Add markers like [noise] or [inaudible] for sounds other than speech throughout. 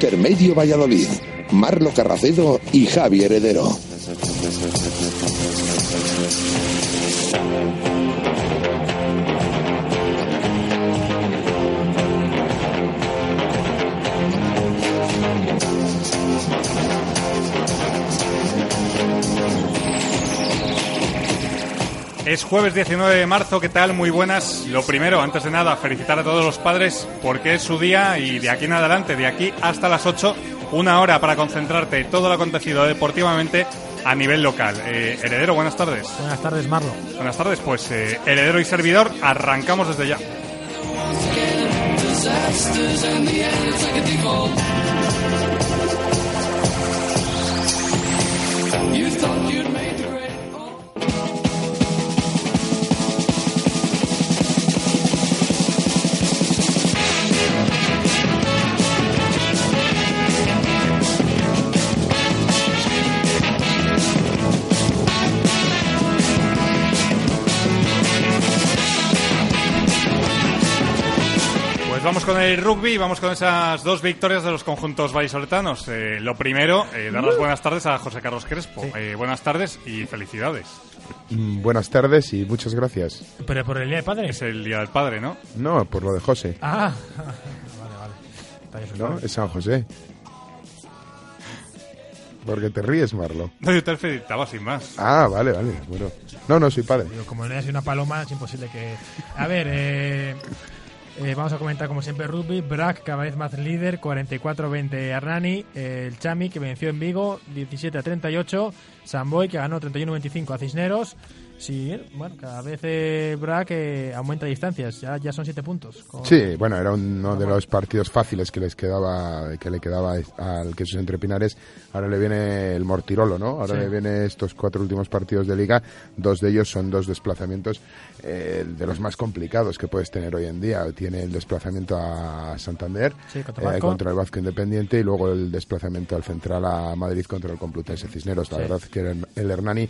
Intermedio Valladolid. Marlo Carracedo y Javi Heredero. Jueves 19 de marzo, ¿qué tal? Muy buenas. Lo primero, antes de nada, felicitar a todos los padres porque es su día y de aquí en adelante, de aquí hasta las 8, una hora para concentrarte todo lo acontecido deportivamente a nivel local. Eh, Heredero, buenas tardes. Buenas tardes, Marlo. Buenas tardes, pues eh, Heredero y servidor, arrancamos desde ya. Vamos con el rugby, vamos con esas dos victorias de los conjuntos vallisoletanos. Eh, lo primero, eh, dar las buenas tardes a José Carlos Crespo. Eh, buenas tardes y felicidades. Mm, Buenas tardes y muchas gracias. Pero por el Día de Padre. Es el Día del Padre, ¿no? No, por lo de José, Ah, [laughs] vale, vale. Está bien, ¿no? Es San José. Porque te ríes, Marlo. No, yo te felicitaba sin más. Ah, vale, vale. Bueno. No, no soy padre. Digo, como no haya sido una paloma, es imposible que... A ver, eh, eh, vamos a comentar como siempre rugby. Brack, cada vez más líder, 44-20 Hernani. Eh, el Chami, que venció en Vigo, 17-38. Samboy, que ganó 31-25 a Cisneros. Sí, bueno, cada vez eh, Brack eh, aumenta distancias. Ya, ya son 7 puntos. Con- Sí, bueno, era uno de los partidos fáciles que les quedaba, que le quedaba al Quesos Entre Pinares. Ahora le viene el Mortirolo, ¿no? Ahora Sí. le viene estos cuatro últimos partidos de liga. Dos de ellos son dos desplazamientos eh, de los más complicados que puedes tener hoy en día. Tiene el desplazamiento a Santander Sí, contra eh, contra el Vasco Independiente y luego el desplazamiento al Central a Madrid contra el Complutense Cisneros. La Sí. verdad que el, el Hernani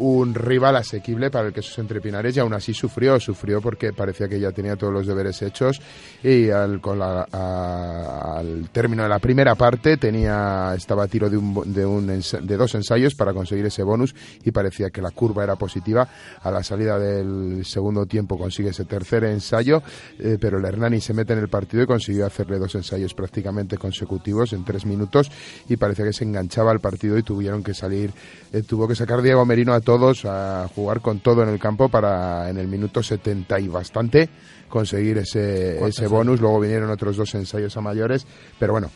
un rival asequible para el Quesos Entre Pinares y aún así sufrió, sufrió porque parecía que ya tenía todos los deberes hechos y al, con la- a- al término de la primera parte tenía estaba a tiro de, un, de, un de dos ensayos para conseguir ese bonus y parecía que la curva era positiva. A la salida del segundo tiempo consigue ese tercer ensayo, eh, pero el Hernani se mete en el partido y consiguió hacerle dos ensayos prácticamente consecutivos en tres minutos y parecía que se enganchaba al partido y tuvieron que salir, eh, tuvo que sacar Diego Merino a todos a jugar con todo en el campo para en el minuto 70 y bastante conseguir ese, ese bonus. Luego vinieron otros dos ensayos a mayores, pero bueno.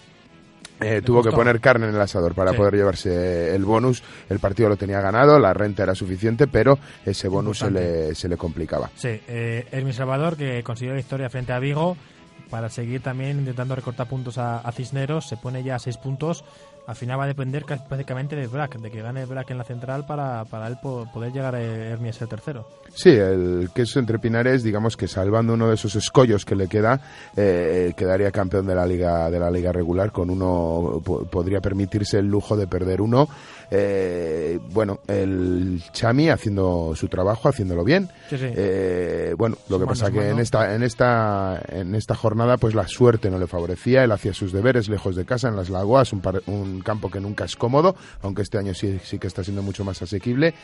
eh, tuvo que poner carne en el asador para Sí. poder llevarse el bonus. El partido lo tenía ganado, la renta era suficiente, pero ese bonus se le, se le complicaba. Sí, eh, Hermin Salvador que consiguió la victoria frente a Vigo para seguir también intentando recortar puntos a, a Cisneros, se pone ya a seis puntos. Al final va a depender prácticamente de Brack, de que gane Brack en la central para, para él po- poder llegar a Hermi a ser tercero. Sí, el queso entre Pinares, digamos que salvando uno de esos escollos que le queda, eh, quedaría campeón de la liga de la liga regular. Con uno po- podría permitirse el lujo de perder uno. Eh, bueno, el Chami haciendo su trabajo, haciéndolo bien. Sí, sí. Eh, bueno, lo que pasa que en esta en esta en esta jornada pues la suerte no le favorecía. Él hacía sus deberes lejos de casa en las Lagoas, un, par- un campo que nunca es cómodo, aunque este año sí sí que está siendo mucho más asequible.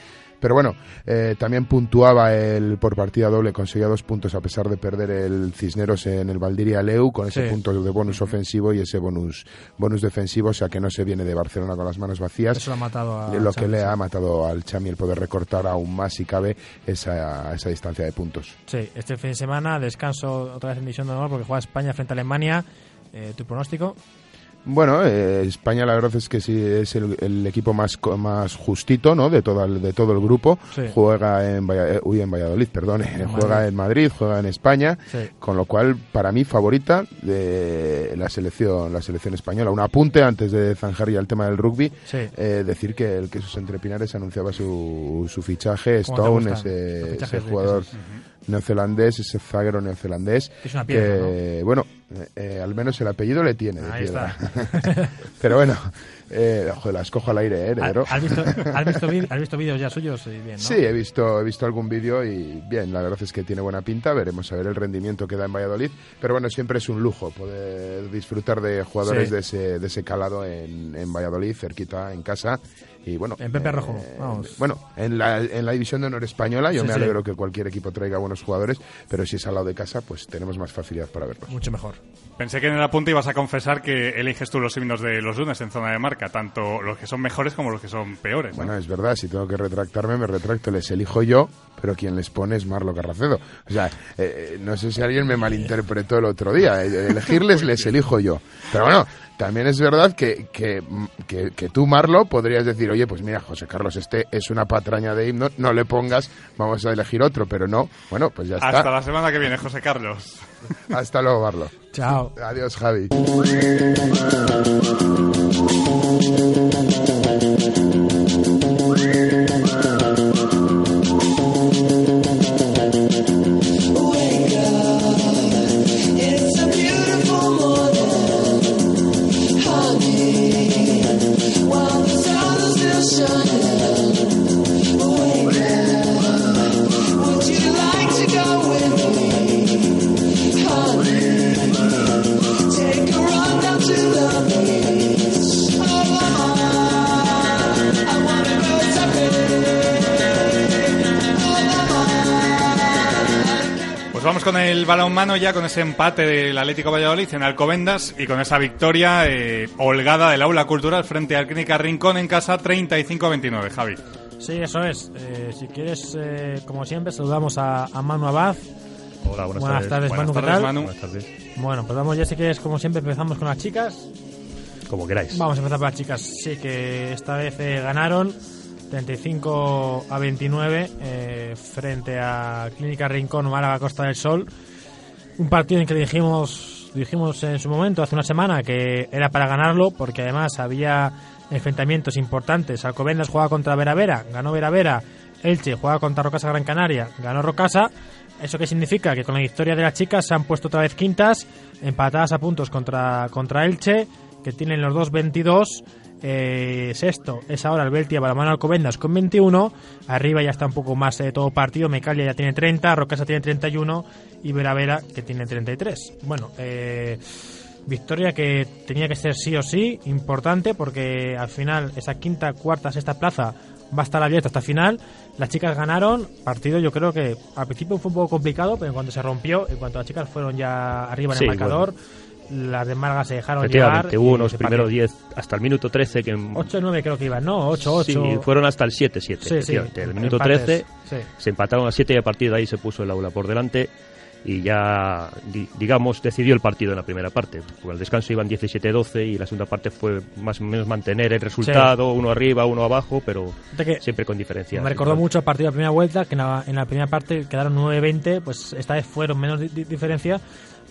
Pero bueno, eh, también puntuaba el por partida doble, conseguía dos puntos a pesar de perder el Cisneros en el Valdiria Leu con ese Sí. punto de bonus ofensivo y ese bonus bonus defensivo, o sea que no se viene de Barcelona con las manos vacías. Eso lo ha matado a lo que le sí. ha matado al Chami el poder recortar aún más si cabe esa, esa distancia de puntos. Sí, este fin de semana descanso otra vez en división de honor porque juega España frente a Alemania. Eh, ¿Tu pronóstico? Bueno, eh, España la verdad es que sí es el, el equipo más más justito, ¿no? De todo el, de todo el grupo. Sí. Juega en Valla- eh, uy, en Valladolid, perdón, eh, juega Madrid. en Madrid, juega en España, Sí. con lo cual para mí favorita de la selección la selección española. Un apunte antes de zanjar ya el tema del rugby, Sí. eh, decir que el Quesos Entre Pinares anunciaba su, su fichaje, ¿Cómo te Stone, ese, ese jugador Quesos? Neozelandés, ese zaguero neozelandés. Es una piedra, que, bueno, eh, al menos el apellido le tiene. de Ahí piedra. está. [laughs] Pero bueno, Eh, joder, la escojo al aire, ¿eh, heredero? ¿Has visto, [laughs] has visto, vid- has visto vídeos ya suyos? Y bien, ¿no? Sí, he visto, he visto algún vídeo y bien, la verdad es que tiene buena pinta. Veremos a ver el rendimiento que da en Valladolid. Pero bueno, siempre es un lujo poder disfrutar de jugadores Sí. de, ese, de ese calado en, en Valladolid, cerquita, en casa. Y bueno, En Pepe eh, Rojo, vamos. Bueno, en la, en la división de honor española, yo Sí, me sí. alegro que cualquier equipo traiga buenos jugadores, pero si es al lado de casa, pues tenemos más facilidad para verlos. Mucho mejor. Pensé que en el apunte ibas a confesar que eliges tú los himnos de los lunes en zona de marca, tanto los que son mejores como los que son peores. ¿no? Bueno, es verdad, si tengo que retractarme, me retracto, les elijo yo, pero quien les pone es Marlo Carracedo. O sea, eh, no sé si alguien me malinterpretó el otro día, eh, elegirles les elijo yo. Pero bueno, también es verdad que, que, que, que tú, Marlo, podrías decir, oye, pues mira, José Carlos, este es una patraña de himno, no le pongas, vamos a elegir otro, pero no, bueno, pues ya está. Hasta la semana que viene, José Carlos. [laughs] Hasta luego, Marlo. Chao. Adiós, Javi. Balonmano ya, con ese empate del Atlético Valladolid en Alcobendas y con esa victoria eh, holgada del aula cultural frente al Clínica Rincón en casa 35-29, Javi. Sí, eso es. Eh, si quieres, eh, como siempre, saludamos a, a Manu Abad. Hola, buenas, Buenas tardes, Buenas Manu, ¿qué tardes, tal? Manu. Buenas tardes. Bueno, pues vamos ya, si quieres, como siempre, empezamos con las chicas. Como queráis. Vamos a empezar por las chicas. Sí, que esta vez eh, ganaron 35 a 29 eh, frente a Clínica Rincón Málaga Costa del Sol. Un partido en que dijimos, dijimos en su momento, hace una semana, que era para ganarlo, porque además había enfrentamientos importantes. Alcobendas jugaba contra Vera Vera, ganó Vera Vera. Elche jugaba contra Rocasa Gran Canaria, ganó Rocasa. ¿Eso qué significa? Que con la victoria de las chicas se han puesto otra vez quintas, empatadas a puntos contra, contra Elche, que tienen los dos 22. Eh, sexto es ahora el Beltia Balamano Alcobendas con 21. Arriba ya está un poco más de todo partido. Mecalia ya tiene 30, Rocasa tiene 31 y Vera Vera que tiene 33. Bueno, eh, victoria que tenía que ser sí o sí, importante porque al final esa quinta, cuarta, sexta plaza va a estar abierta hasta final. Las chicas ganaron, partido yo creo que al principio fue un poco complicado, pero en cuanto se rompió, en cuanto las chicas fueron ya arriba en Sí, el marcador, las de Marga se dejaron llevar. Hubo unos primeros partió. 10 hasta el minuto 13 que... 8 y 9 creo que iban, ¿no? 8, 8. Sí, fueron hasta el 7-7. Sí, sí. El minuto empates, 13 sí. se empataron a 7 y a partir de ahí se puso el aula por delante y ya, di- digamos, decidió el partido en la primera parte. Porque al descanso iban 17-12 y la segunda parte fue más o menos mantener el resultado, uno arriba, uno abajo, pero siempre con diferencia. Me recordó mucho el partido de la primera vuelta, que en la, en la primera parte quedaron 9-20, pues esta vez fueron menos di- diferencia,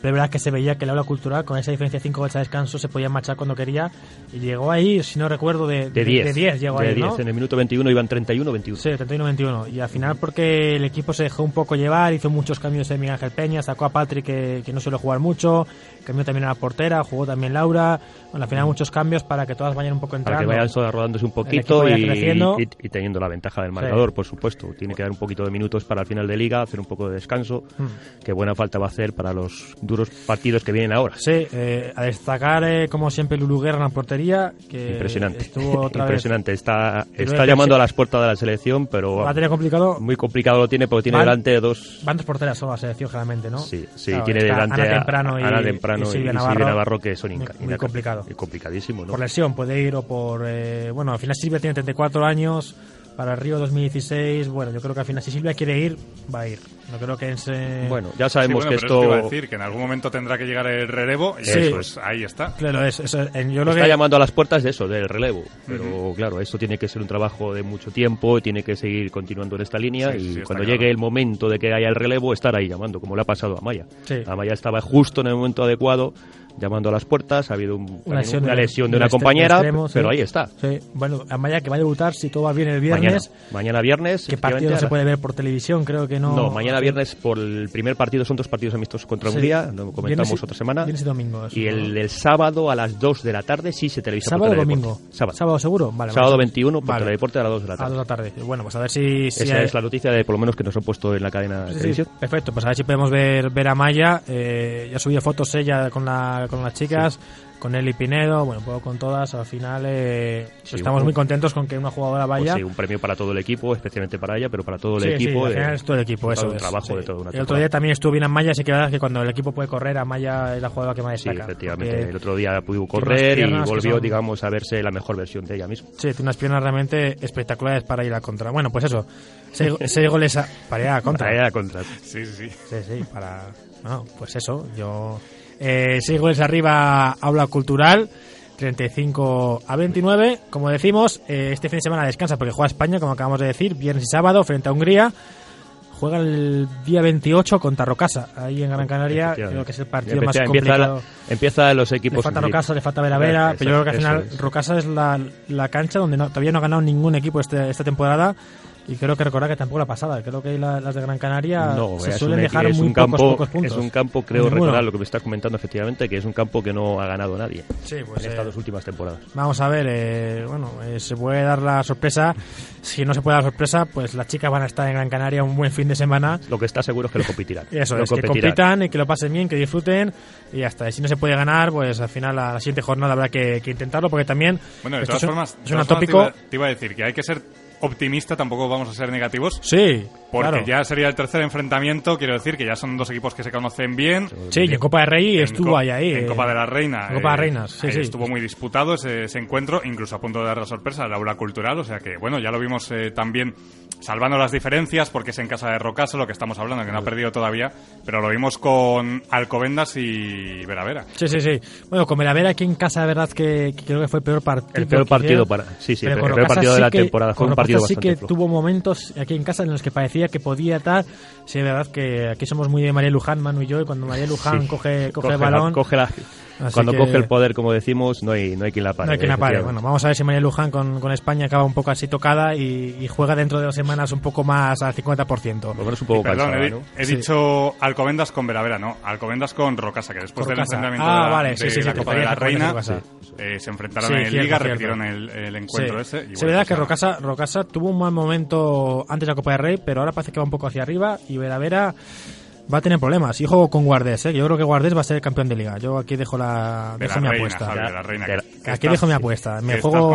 pero es verdad que se veía que el aula cultural, con esa diferencia de 5 goles a descanso, se podía marchar cuando quería, y llegó ahí, si no recuerdo, de, De 10. De 10 llegó De ahí, 10. ¿no? En el minuto 21 iban 31-21. Sí, 31-21. Y al final porque el equipo se dejó un poco llevar, hizo muchos cambios de Miguel Ángel Peña, sacó a Patrick que, que no suele jugar mucho, cambió también a la portera, jugó también Laura. Bueno, al final muchos cambios para que todas vayan un poco para entrando. que vayan sola rodándose un poquito y, y- y teniendo la ventaja del marcador, por supuesto. Tiene que dar un poquito de minutos para el final de liga, hacer un poco de descanso, Hmm. que buena falta va a hacer para los duros partidos que vienen ahora. Sí, eh, a destacar eh, como siempre Lulu Guerra en la portería, que Impresionante. estuvo otra [laughs] vez Impresionante. Está, Pero está es que llamando a las puertas de la selección, pero Va a tener complicado. muy complicado lo tiene porque tiene Van- delante dos... Van dos porteras solo a la selección generalmente, ¿no? Sí, sí, Claro, tiene está delante Ana a- Temprano y, Ana Temprano y Silvia y Navarro. Silvia Navarro, que son Muy- inca- muy inaca- complicado. y complicadísimo, ¿no? Por lesión puede ir o por... eh, bueno, al final Silvia tiene 34 años, para el Río 2016, bueno, yo creo que al final si Silvia quiere ir, va a ir. No creo que es... eh, Bueno, ya Sí, sabemos bueno, que pero es que iba a esto decir que en algún momento tendrá que llegar el relevo y Sí. pues ahí está. Claro, es, eso, en- yo está que... llamando a las puertas de eso, del relevo. Pero claro, esto tiene que ser un trabajo de mucho tiempo y tiene que seguir continuando en esta línea. Sí, y sí, cuando claro. llegue el momento de que haya el relevo, estar ahí llamando, como le ha pasado a Maya. Sí. A Maya estaba justo en el momento adecuado llamando a las puertas. Ha habido un- Una lesión una del- lesión de una compañera, extremo, sí. pero ahí está. Sí, bueno, Amaya que va a debutar si todo va bien el viernes. mañana viernes. ¿Qué partido no se a puede ver por televisión? Creo que no. No, mañana viernes por el primer partido son dos partidos amistosos contra. Hungría, lo comentamos Viernes otra semana. viernes y domingo, eso, Y el, el sábado a las 2 de la tarde sí se televisa ¿Sábado o por domingo? Sábado. seguro? Vale. Sábado vale. 21 por Vale. Teledeporte a las 2 de la A tarde. las 2 de la tarde. Bueno, pues a ver si. si Esa hay- es la noticia de por lo menos que nos han puesto en la cadena de televisión. perfecto, pues a ver si podemos ver, ver a Maya. Eh, ya subido fotos ella con, la, con las chicas, con Eli Pinedo, bueno, poco con todas. Al final eh, Sí, estamos un- muy contentos con que una jugadora Pues vaya. sí, un premio para todo el equipo, especialmente para ella, pero para todo el Sí, equipo. sí, al eh, final es todo el equipo, eso un es, trabajo sí. de toda una El otro día también estuvo bien Amaya, así que la verdad es que cuando el equipo puede correr, Amaya es la jugadora que más Sí, destaca. efectivamente. porque El otro día pudo correr y volvió, son- digamos, a verse la mejor versión de ella misma. Sí, tiene unas piernas realmente espectaculares para ir a contra. Bueno, pues eso, seis, [laughs] seis goles a, para ir a contra. Para ella contra. Sí, sí, sí. Sí, sí, para... No, pues eso, yo... Eh, seis goles arriba, aula cultural, 35 a 29. Como decimos, eh, este fin de semana descansa porque juega España, como acabamos de decir, viernes y sábado frente a Hungría. Juega el día 28 contra Rocasa, ahí en Gran Canaria. Creo que es el partido más Empieza, empieza, la- complicado. empieza los Le equipos. falta sí. Rocasa, le falta Veravera, pero yo creo que al final es. Rocasa es la, la cancha donde no- todavía no ha ganado ningún equipo este- esta temporada. Y creo que recordar que tampoco la pasada. Creo que la- las de Gran Canaria No, se es suelen un, dejar es muy un pocos, campo, pocos puntos. Es un campo, creo Ninguno. recordar lo que me estás comentando efectivamente, que es un campo que no ha ganado nadie Sí, pues, en eh, estas dos últimas temporadas. Vamos a ver, eh, bueno, eh, se puede dar la sorpresa. Si no se puede dar la sorpresa, pues las chicas van a estar en Gran Canaria un buen fin de semana. Lo que está seguro es que lo competirán. [laughs] Eso Lo es, que competirán. compitan y que lo pasen bien, que disfruten y ya está. Y si no se puede ganar, pues al final a la siguiente jornada habrá que, que intentarlo porque también Bueno, de todas es un- formas, es de un todas formas atópico. Te iba, te iba a decir que hay que ser optimista, tampoco vamos a ser negativos. Sí, Porque claro. ya sería el tercer enfrentamiento, quiero decir que ya son dos equipos que se conocen bien. Sí, y en Copa de Rey En estuvo ahí, ahí. En eh. Copa de la Reina. En Copa de Reinas, sí, sí. Estuvo muy disputado ese, ese encuentro, incluso a punto de dar la sorpresa al aula cultural. O sea que, bueno, ya lo vimos eh, también, salvando las diferencias, porque es en casa de Rocasa lo que estamos hablando, que no ha perdido todavía, pero lo vimos con Alcobendas y Veravera. Sí, sí, sí. Bueno, con Veravera aquí en casa, de verdad que, que creo que fue el peor partido. El peor partido hicieron. para. Sí, sí, Pero el con peor Rocasa partido de sí la que- temporada. Fue un partido sí bastante que tuvo momentos aquí en casa en los que parecía que podía estar. Sí, es verdad que aquí somos muy de María Luján, Manu y yo, y cuando María Luján Sí. coge, coge, el la- balón, coge la- Así cuando que- coge el poder, como decimos, no hay, no hay quien la pare. no hay quien la pare. Bueno, vamos a ver si María Luján con, con España acaba un poco así tocada y, y juega dentro de dos semanas un poco más al 50%. Por lo menos un poco Perdón, cansada, he, ¿no? he Sí. dicho Alcobendas con Veravera, no. Alcobendas con Rocasa, que después del enfrentamiento Ah, de la, vale, sí, de sí, sí, la Copa de la Reina, eh, se enfrentaron Sí, en cierto, Liga, cierto. repitieron el, el encuentro Sí. ese. y verá pues que. Rocasa, Rocasa tuvo un mal momento antes de la Copa de Rey, pero ahora parece que va un poco hacia arriba y Veravera va a tener problemas. Y ojo con Guardés, ¿eh? yo creo que Guardés va a ser el campeón de liga. Yo aquí dejo la De dejo la mi reina, apuesta. Javi, de la reina. De la- Aquí estás- dejo mi apuesta. Me juego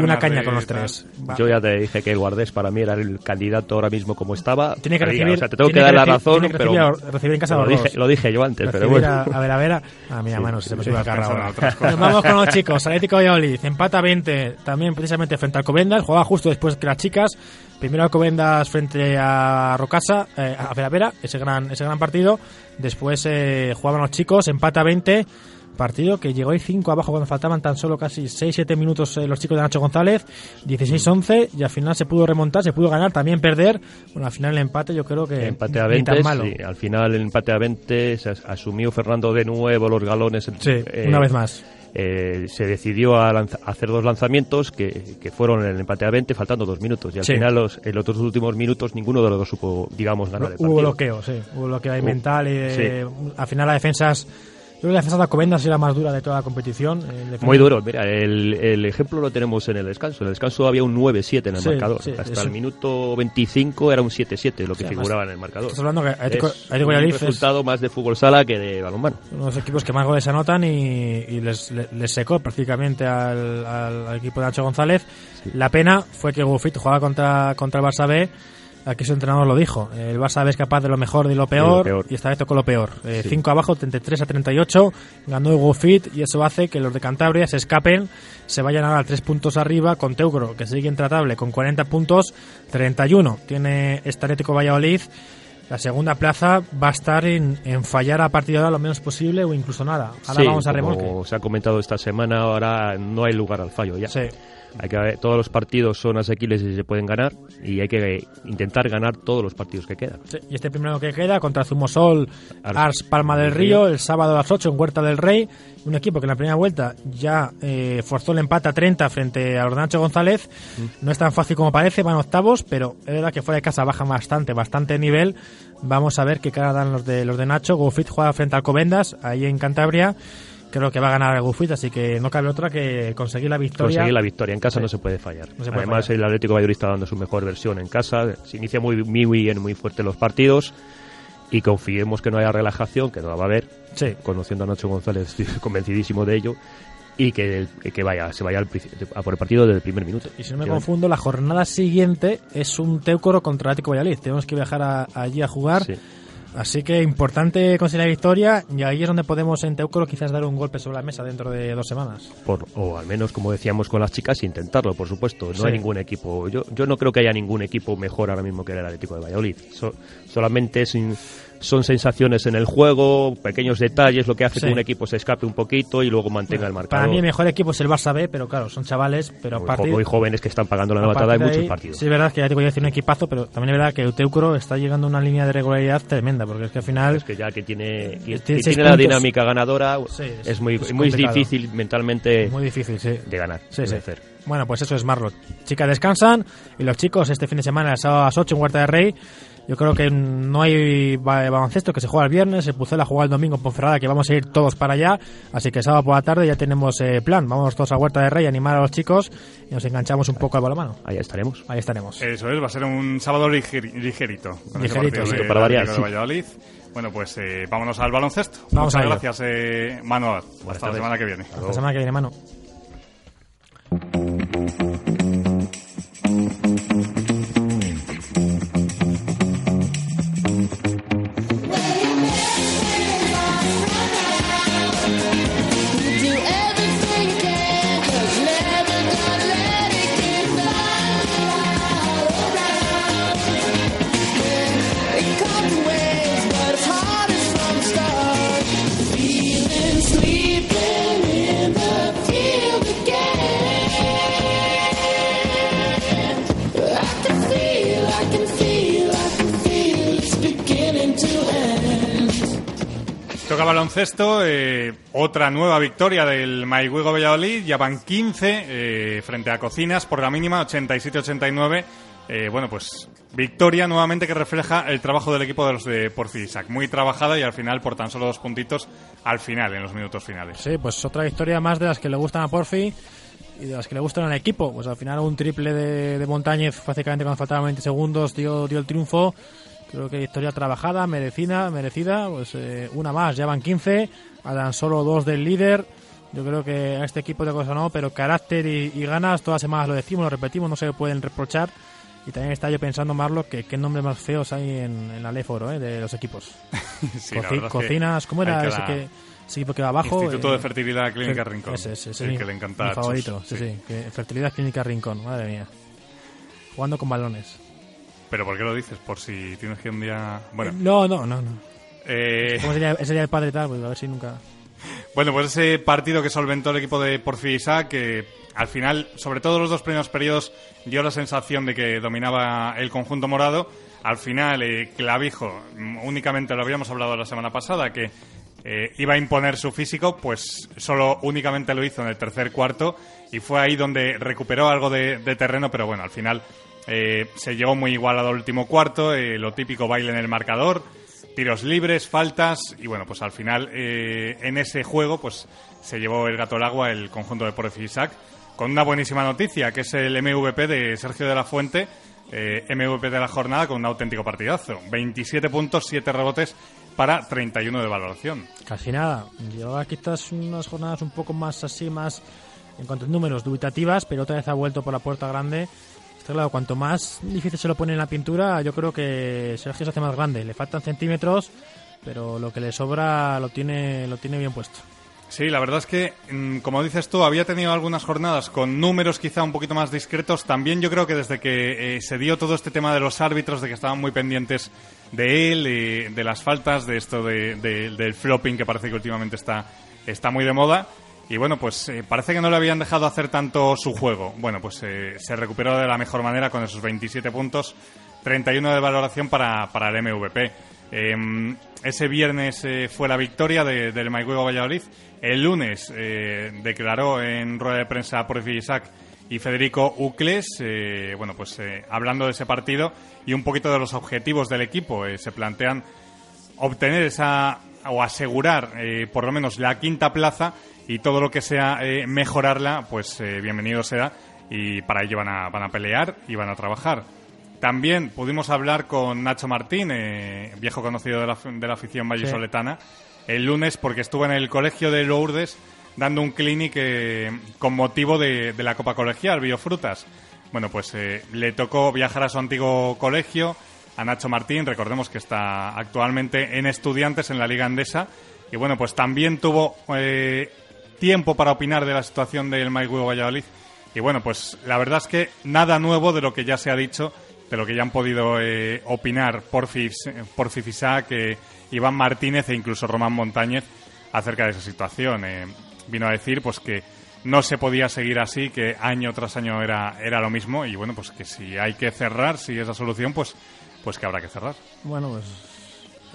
una caña de con los tres. Va- Yo ya te dije que el Guardés para mí era el candidato ahora mismo como estaba. Tiene que recibir, o sea, te tengo que dar la razón, tiene que pero recibir, a- recibir en casa lo los dije, dos. lo dije yo antes, pero Recibir bueno. a, a ver, a ver. A, ah, mira, mano, se me sube la carra vamos con los chicos. Atlético de Valladolid, empata 20, también precisamente frente al Alcobendas. Jugaba justo después que las chicas. Primero Alcobendas frente a Rocasa, eh, a Veravera, ese gran, ese gran partido. Después eh, jugaban los chicos, empata 20. Partido que llegó ahí 5 abajo cuando faltaban tan solo casi 6-7 minutos eh, los chicos de Nacho González, 16-11 y al final se pudo remontar, se pudo ganar, también perder. Bueno, al final el empate yo creo que Empate a ni 20, tan malo. sí, al final el empate a 20 se as- asumió Fernando de nuevo los galones. Sí, eh, una vez más. Eh, se decidió a, lanza- a hacer dos lanzamientos que, que fueron en el empate a 20 faltando dos minutos y al Sí. final los, en los dos últimos minutos ninguno de los dos supo digamos ganar el Hubo partido. bloqueo, sí. Hubo bloqueo ahí Hubo- mental y eh, al final la defensas. Yo creo que la defensa de Alcobendas era más dura de toda la competición. Defensa- Muy duro, mira, el, el ejemplo lo tenemos en el descanso. En el descanso había un 9-7 en el Sí, marcador. sí, Hasta eso. el minuto 25 era un 7-7 lo que Sí, además, figuraba en el marcador. Estás hablando que Atlético, Es Atlético un Valladolid es resultado más de fútbol sala que de balonmano. uno de los equipos que más goles anotan y, y les, les- les secó prácticamente al, al- al equipo de Nacho González. La pena fue que Gufit jugaba contra, contra el Barça B. Aquí su entrenador lo dijo. El Barça es capaz de lo mejor y de lo peor. peor. Y esta vez tocó lo peor. 5 Sí. abajo, 33 a 38. Ganó el Gufit y eso hace que los de Cantabria se escapen. Se vayan ahora 3 puntos arriba con Teucro, que sigue intratable con 40 puntos. 31 tiene este Atlético Valladolid. La segunda plaza va a estar en, en fallar a partir de ahora lo menos posible o incluso nada. Ahora Sí, vamos a como remolque. se ha comentado esta semana, ahora no hay lugar al fallo ya. Sí. Hay que, todos los partidos son asequibles y se pueden ganar y hay que intentar ganar todos los partidos que quedan. Sí, Y este primero que queda contra Zumosol, Ars- Palma del Río, el sábado a las 8 en Huerta del Rey. Un equipo que en la primera vuelta ya eh, forzó el empate a 30 frente a los de Nacho González. No es tan fácil como parece, van octavos, pero es verdad que fuera de casa bajan bastante, bastante nivel. Vamos a ver qué cara dan los de los de Nacho. Gofit juega frente al Covendas, ahí en Cantabria. Creo que va a ganar el Gofit, así que no cabe otra que conseguir la victoria. Conseguir la victoria en casa Sí. no se puede fallar. No se puede Además, fallar. el Atlético Valladolid está dando su mejor versión en casa. Se inicia muy, muy bien, muy fuerte los partidos y confiemos que no haya relajación, que no la va a haber. Sí. Conociendo a Nacho González, estoy [laughs] convencidísimo de ello. Y que, que vaya, se vaya al a por el partido desde el primer minuto. Y si no me confundo, la jornada siguiente es un Teucoro contra Atlético Valladolid. Tenemos que viajar a- allí a jugar. Sí. Así que importante conseguir la victoria y ahí es donde podemos en Teucro quizás dar un golpe sobre la mesa dentro de dos semanas. Por, o al menos, como decíamos con las chicas, intentarlo, por supuesto. No Sí. hay ningún equipo. Yo, yo no creo que haya ningún equipo mejor ahora mismo que el Atlético de Valladolid. So- solamente sin- son sensaciones en el juego, pequeños detalles, lo que hace Sí. que un equipo se escape un poquito y luego mantenga el marcador. Para mí el mejor equipo es el Barça B, pero claro, son chavales, pero a muy, jóvenes que están pagando la a novatada en muchos partidos. Sí, es verdad que el Atlético de Valladolid tiene un equipazo, pero también es verdad que Teucro está llegando a una línea de regularidad tremenda, porque es que al final... Es que ya que tiene, que- Tiene que tiene la dinámica ganadora, Sí, es- es, muy, es muy difícil mentalmente Muy difícil, sí. de ganar. Sí, de vencer. Bueno, pues eso es Marlot. Chicas descansan y los chicos este fin de semana, el sábado a las 8 en Huerta de Rey. Yo creo que no hay ba- baloncesto que se juega el viernes, el Pucela juega el domingo en Ponferrada, que vamos a ir todos para allá. Así que sábado por la tarde ya tenemos eh, plan. Vamos todos a Huerta de Rey a animar a los chicos y nos enganchamos un poco al balonmano. Ahí estaremos. Ahí estaremos. Eso es, va a ser un sábado liger- ligerito. Ligerito, sí. de- Para variar, sí. Valladolid. Bueno, pues eh, vámonos al baloncesto. Vamos Muchas gracias, eh, Manu. Hasta la tardes. semana que viene. Hasta la semana que viene, mano. Toca baloncesto, eh, otra nueva victoria del Maihuego Valladolid, ya van 15 eh, frente a Cocinas por la mínima 87-89. Eh, bueno, pues victoria nuevamente que refleja el trabajo del equipo de los de Porfisac. Muy trabajada y al final por tan solo dos puntitos al final, en los minutos finales. Sí, pues otra victoria más de las que le gustan a Porfi y de las que le gustan al equipo. Pues al final un triple de, de Montañez, básicamente cuando faltaban 20 segundos, dio, dio el triunfo. Creo que victoria trabajada, merecida, merecida. Pues eh, una más, ya van 15, a tan solo dos del líder. Yo creo que a este equipo de cosa no, pero carácter y, y ganas, todas las semanas lo decimos, lo repetimos, no se pueden reprochar. Y también está yo pensando, Marlo, que qué nombres más feos hay en, en la ley foro, eh, de los equipos. [laughs] Sí, la cocinas, ¿cómo era ese que, ese equipo que va abajo? Instituto Eh, de Fertilidad Clínica Fer- Rincón. Ese, ese, ese, el mi- que le encanta mi favorito, sí, sí. que Fertilidad Clínica Rincón, madre mía. Jugando con balones. Pero ¿por qué lo dices? Por si tienes que un día... Bueno, No, no, no. no. eh, ¿Cómo sería, el padre tal? Pues a ver si nunca... Bueno, pues ese partido que solventó el equipo de Porfi Isaac, que al final, sobre todo los dos primeros periodos, dio la sensación de que dominaba el conjunto morado. Al final, eh, Clavijo, únicamente lo habíamos hablado la semana pasada, que eh, iba a imponer su físico, pues solo únicamente lo hizo en el tercer cuarto y fue ahí donde recuperó algo de, de terreno, pero bueno, al final eh, se llegó muy igualado al último cuarto, eh, lo típico baile en el marcador, tiros libres, faltas y bueno, pues al final eh, en ese juego pues se llevó el gato al agua el conjunto de Porfi Isaac con una buenísima noticia que es el MVP de Sergio de la Fuente, eh, MVP de la jornada con un auténtico partidazo, 27 puntos, 7 rebotes para 31 de valoración. Casi nada. Llevaba quizás unas jornadas un poco más así, más en cuanto a números dubitativas, pero otra vez ha vuelto por la puerta grande. Está claro, cuanto más difícil se lo pone en la pintura, yo creo que Sergio se hace más grande. Le faltan centímetros, pero lo que le sobra lo tiene, lo tiene bien puesto. Sí, la verdad es que, mm, como dices tú, había tenido algunas jornadas con números quizá un poquito más discretos. También yo creo que desde que eh, se dio todo este tema de los árbitros, de que estaban muy pendientes de él, de las faltas, de esto de- de- del flopping que parece que últimamente está, está muy de moda. Y bueno, pues eh, parece que no le habían dejado hacer tanto su juego. Bueno, pues eh, se recuperó de la mejor manera con esos 27 puntos, 31 de valoración para, para el MVP. Eh, ese viernes eh, fue la victoria de- del Maigüego Valladolid. El lunes declaró en rueda de prensa Porfi Isaac y Federico Ucles, bueno, pues hablando de ese partido y un poquito de los objetivos del equipo. Se plantean obtener esa o asegurar eh, por lo menos la quinta plaza y todo lo que sea eh, mejorarla, pues eh, bienvenido sea y para ello van a, van a pelear y van a trabajar. También pudimos hablar con Nacho Martín, eh, viejo conocido de la, de la afición vallisoletana, el lunes porque estuvo en el colegio de Lourdes dando un clinic con motivo de, de la Copa Colegial, Biofrutas. Bueno, pues le tocó viajar a su antiguo colegio, a Nacho Martín, recordemos que está actualmente en estudiantes en la Liga Andesa, y bueno, pues también tuvo eh, tiempo para opinar de la situación del Maigüe Valladolid. Y bueno, pues la verdad es que nada nuevo de lo que ya se ha dicho, de lo que ya han podido eh, opinar Porfis, Porfi Isaac, eh, Iván Martínez e incluso Román Montañez acerca de esa situación. Eh, vino a decir pues que no se podía seguir así, que año tras año era, era lo mismo y bueno, pues que si hay que cerrar, si es la solución, pues, pues que habrá que cerrar. Bueno, pues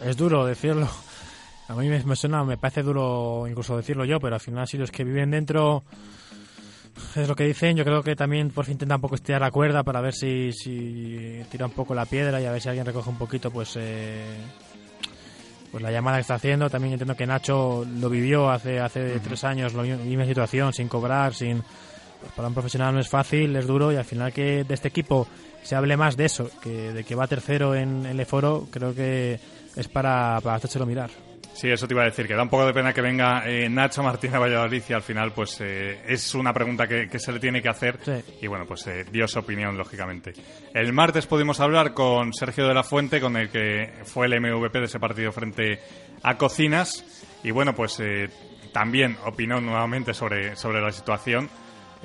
es duro decirlo. [laughs] A mí me, me suena, me parece duro incluso decirlo yo, pero al final si los que viven dentro es lo que dicen, yo creo que también por fin intenta un poco estirar la cuerda para ver si, si tira un poco la piedra y a ver si alguien recoge un poquito pues eh, pues la llamada que está haciendo. También entiendo que Nacho lo vivió hace hace tres años, la misma situación, sin cobrar, sin pues para un profesional no es fácil, es duro y al final que de este equipo se hable más de eso, que de que va tercero en el foro, creo que es para, para hacérselo mirar. Sí, eso te iba a decir, que da un poco de pena que venga eh, Nacho Martín a Valladolid y al final pues eh, es una pregunta que, que se le tiene que hacer Sí. y bueno, pues eh, dio su opinión lógicamente. El martes pudimos hablar con Sergio de la Fuente, con el que fue el MVP de ese partido frente a Cocinas y bueno, pues eh, también opinó nuevamente sobre, sobre la situación.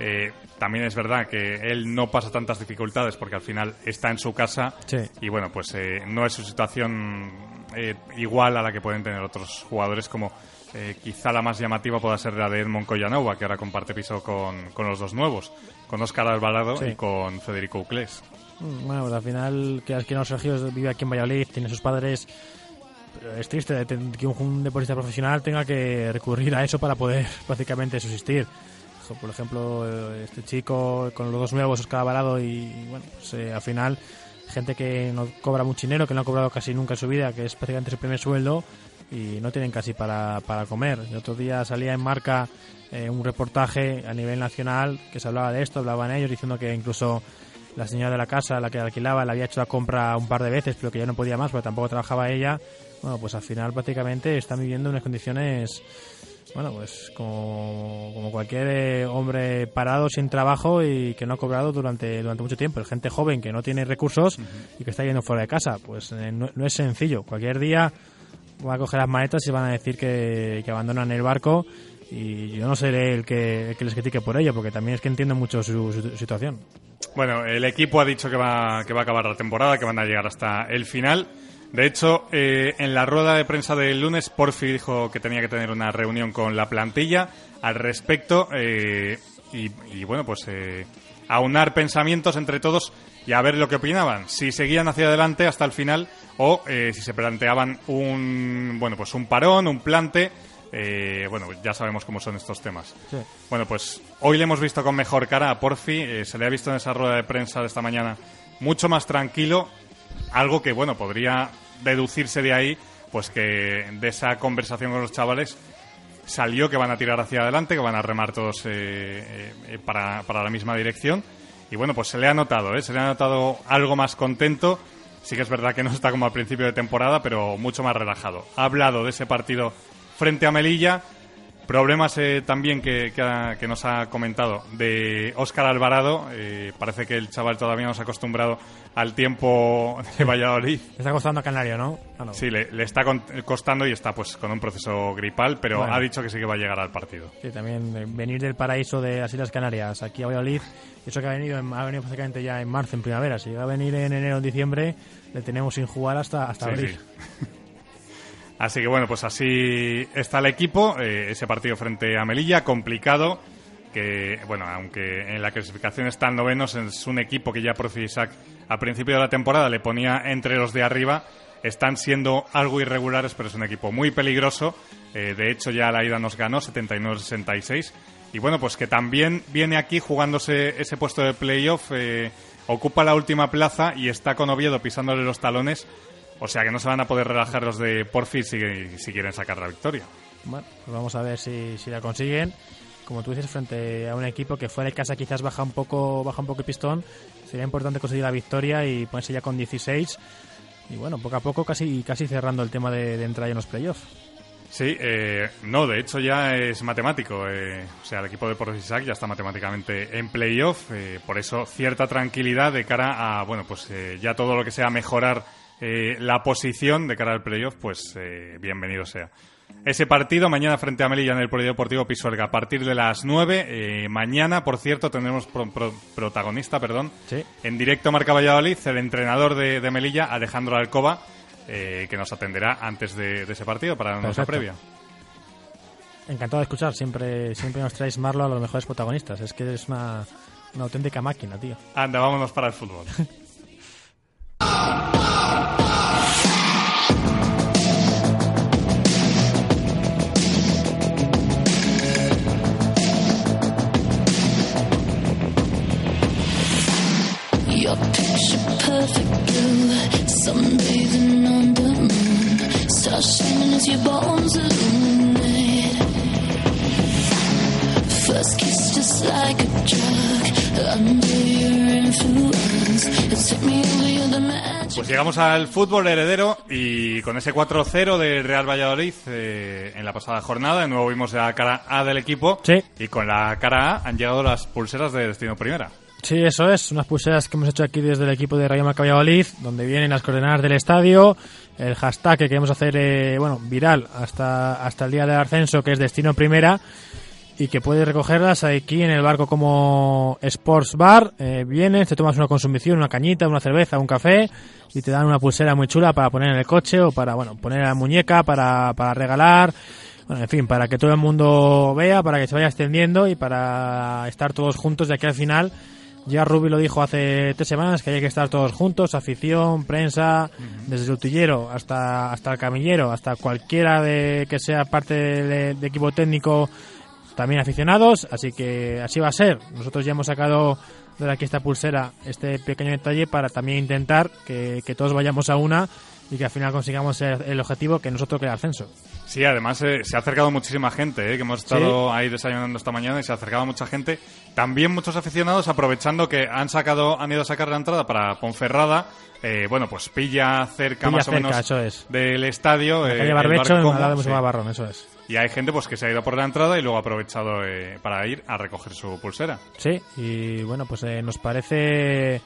Eh, también es verdad que él no pasa tantas dificultades porque al final está en su casa Sí. y bueno, pues eh, no es su situación eh, igual a la que pueden tener otros jugadores como eh, quizá la más llamativa pueda ser la de Edmond Collanova, que ahora comparte piso con, con los dos nuevos, con Óscar Alvarado Sí. y con Federico Uclés. Mm, Bueno, pues al final, que no Sergio vive aquí en Valladolid, tiene sus padres. pero Es triste que un, un deportista profesional tenga que recurrir a eso para poder [laughs] prácticamente subsistir. Por ejemplo, eh, este chico con los dos nuevos, Oscar Alvarado, y bueno, pues eh, al final, gente que no cobra mucho dinero, que no ha cobrado casi nunca en su vida, que es prácticamente su primer sueldo, y no tienen casi para, para comer. El otro día salía en marca eh, un reportaje a nivel nacional que se hablaba de esto, hablaban ellos diciendo que incluso la señora de la casa, la que alquilaba, le había hecho la compra un par de veces, pero que ya no podía más porque tampoco trabajaba ella. Bueno, pues al final prácticamente están viviendo unas condiciones, bueno, pues como, como cualquier eh, hombre parado sin trabajo y que no ha cobrado durante, durante mucho tiempo. Es gente joven que no tiene recursos y que está yendo fuera de casa. Pues eh, no, no es sencillo. Cualquier día van a coger las maletas y van a decir que, que abandonan el barco y yo no seré el que, el que les critique por ello, porque también es que entiendo mucho su, su situación. Bueno, el equipo ha dicho que va, que va a acabar la temporada, que van a llegar hasta el final. De hecho, eh, en la rueda de prensa del lunes, Porfi dijo que tenía que tener una reunión con la plantilla al respecto eh, y, y, bueno, pues eh, aunar pensamientos entre todos y a ver lo que opinaban. Si seguían hacia adelante hasta el final o eh, si se planteaban un, bueno, pues un parón, un plante. Eh, bueno, ya sabemos cómo son estos temas. Sí. Bueno, pues hoy le hemos visto con mejor cara a Porfi. eh, se le ha visto en esa rueda de prensa de esta mañana mucho más tranquilo. Algo que, bueno, podría deducirse de ahí, pues que de esa conversación con los chavales salió que van a tirar hacia adelante, que van a remar todos eh, eh, para, para la misma dirección. Y bueno, pues se le ha notado, ¿eh? se le ha notado algo más contento. Sí que es verdad que no está como al principio de temporada, pero mucho más relajado. Ha hablado de ese partido frente a Melilla Problemas eh, también que, que, ha- que nos ha comentado de Óscar Alvarado. Eh, parece que el chaval todavía no se ha acostumbrado al tiempo de Valladolid. Le está costando a Canario, ¿no? Ah, no. Sí, le, le está costando y está pues con un proceso gripal, pero Bueno. ha dicho que sí que va a llegar al partido. Sí, también eh, venir del paraíso de las Islas Canarias aquí a Valladolid, eso que ha venido, en- ha venido prácticamente ya en marzo, en primavera. Si va a venir en enero o diciembre, le tenemos sin jugar hasta, hasta Sí, abril. sí. Así que bueno, pues así está el equipo. eh, ese partido frente a Melilla, complicado. Que bueno, aunque en la clasificación están novenos, es un equipo que ya por Fisac a principio de la temporada le ponía entre los de arriba. Están siendo algo irregulares, pero es un equipo muy peligroso. Eh, de hecho, ya la ida nos ganó 79-66. Y bueno, pues que también viene aquí jugándose ese puesto de playoff. eh, ocupa la última plaza y está con Oviedo pisándole los talones. O sea que no se van a poder relajar los de Porfi si, si quieren sacar la victoria. Bueno, pues vamos a ver si, si la consiguen. Como tú dices, frente a un equipo que fuera de casa quizás baja un poco baja un poco el pistón, sería importante conseguir la victoria y ponerse ya con 16. Y bueno, poco a poco casi casi cerrando el tema de, de entrar en los playoffs. Sí, eh, no, de hecho ya es matemático. eh, o sea, el equipo de Porfisac ya está matemáticamente en playoff. eh, por eso cierta tranquilidad de cara a, bueno, pues eh, ya todo lo que sea mejorar eh, la posición de cara al playoff, pues eh, bienvenido sea. Ese partido mañana frente a Melilla en el Polideportivo Pisuerga a partir de las 9. eh, mañana, por cierto, tendremos pro- pro- protagonista, perdón, Sí. en directo Marca Valladolid, el entrenador de, de Melilla, Alejandro Alcoba, eh, que nos atenderá antes de, de ese partido para nuestra Perfecto. previa. Encantado de escuchar, siempre siempre nos traéis Marlo a los mejores protagonistas. Es que es una, una auténtica máquina, tío. Anda, vámonos para el fútbol. [laughs] First kiss just like a drug. Under your influence, it's hit me over you're the magic. Pues llegamos al fútbol heredero y con ese 4-0 de Real Valladolid eh, en la pasada jornada, de nuevo vimos la cara A del equipo Sí. y con la cara A han llegado las pulseras de Destino Primera. Sí, eso es, unas pulseras que hemos hecho aquí desde el equipo de Rayo Marca Valladolid, donde vienen las coordenadas del estadio, el hashtag que queremos hacer, eh, bueno, viral hasta, hasta el día del ascenso, que es Destino Primera, y que puedes recogerlas aquí en el barco como Sports Bar. Eh, vienes, te tomas una consumición, una cañita, una cerveza, un café, y te dan una pulsera muy chula para poner en el coche o para, bueno, poner en la muñeca, para, para regalar. Bueno, en fin, para que todo el mundo vea, para que se vaya extendiendo y para estar todos juntos de aquí al final. Ya Rubi lo dijo hace tres semanas que hay que estar todos juntos, afición, prensa, desde el utillero hasta, hasta el camillero, hasta cualquiera de que sea parte de, de equipo técnico, también aficionados, así que así va a ser. Nosotros ya hemos sacado de aquí esta pulsera, este pequeño detalle para también intentar que, que todos vayamos a una y que al final consigamos el, el objetivo que nosotros que el ascenso. Sí, además eh, se ha acercado muchísima gente, eh, que hemos estado ahí desayunando esta mañana y se ha acercado mucha gente. También muchos aficionados aprovechando que han sacado, han ido a sacar la entrada para Ponferrada. Eh, bueno, pues pilla cerca Pilla más cerca, o menos es. del estadio. La eh, calle el Barbecho, en lado de sí. Barrón, eso es. Y hay gente pues que se ha ido por la entrada y luego ha aprovechado eh, para ir a recoger su pulsera. Sí, y bueno, pues eh, nos parece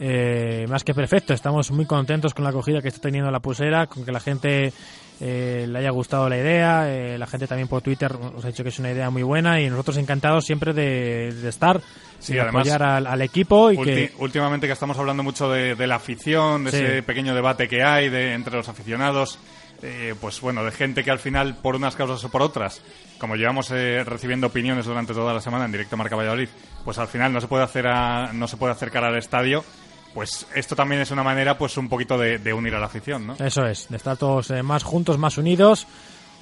eh, más que perfecto. Estamos muy contentos con la acogida que está teniendo la pulsera, con que la gente eh, le haya gustado la idea. eh, la gente también por Twitter nos ha dicho que es una idea muy buena y nosotros encantados siempre de, de estar Sí, y además, apoyar al, al equipo y que Últimamente que estamos hablando mucho de, de la afición, de Sí. ese pequeño debate que hay de, entre los aficionados, eh, pues bueno, de gente que al final, por unas causas o por otras, como llevamos eh, recibiendo opiniones durante toda la semana en directo Marca Valladolid, pues al final no se puede hacer a- no se puede acercar al estadio. Pues esto también es una manera, pues un poquito de, de unir a la afición, ¿no? Eso es, de estar todos eh, más juntos, más unidos.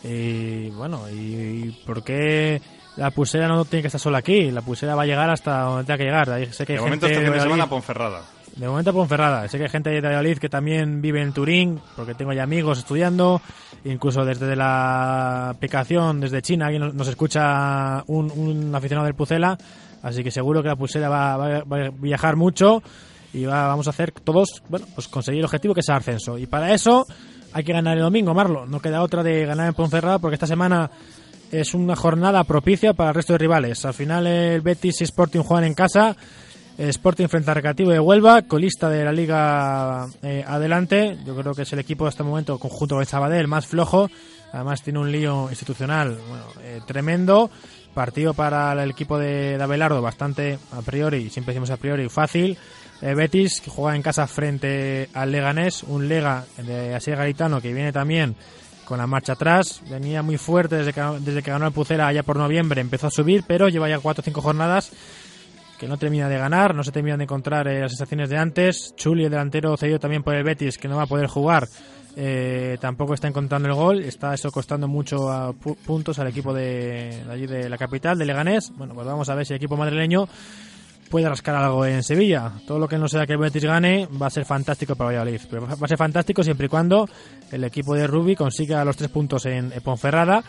Y bueno, y, y por qué la pulsera no tiene que estar solo aquí? La pulsera va a llegar hasta donde tenga que llegar. Ahí sé que hay De momento gente este fin de semana Ponferrada. De momento Ponferrada. Sé que hay gente de Valladolid que también vive en Turín, porque tengo ya amigos estudiando. Incluso desde la aplicación, desde China, alguien nos- escucha un, un aficionado del Pucela. Así que seguro que la pulsera va, va- va a viajar mucho y va- vamos a hacer todos, bueno, pues conseguir el objetivo que es el ascenso. Y para eso hay que ganar el domingo, Marlo. No queda otra de ganar en Ponferrada porque esta semana es una jornada propicia para el resto de rivales. Al final el Betis y Sporting juegan en casa. El Sporting frente al Recreativo de Huelva, colista de la liga eh, adelante. Yo creo que es el equipo de este momento, conjunto con el Sabadell, más flojo. Además tiene un lío institucional bueno, eh, tremendo. Partido para el equipo de, de Abelardo bastante a priori, siempre decimos a priori, fácil. Eh, Betis, que juega en casa frente al Leganés, un Lega de Asier Garitano que viene también con la marcha atrás, venía muy fuerte desde que, desde que ganó el Pucera allá por noviembre, empezó a subir, pero lleva ya cuatro o cinco jornadas que no termina de ganar, no se terminan de encontrar eh, las sensaciones de antes. Chuli, el delantero cedido también por el Betis, que no va a poder jugar, eh, tampoco está encontrando el gol. Está eso costando mucho puntos al equipo de, allí de la capital, de Leganés. Bueno, pues vamos a ver si el equipo madrileño puede rascar algo en Sevilla. Todo lo que no sea que el Betis gane va a ser fantástico para Valladolid. Pero va a ser fantástico siempre y cuando el equipo de Rubi consiga los tres puntos en Ponferrada.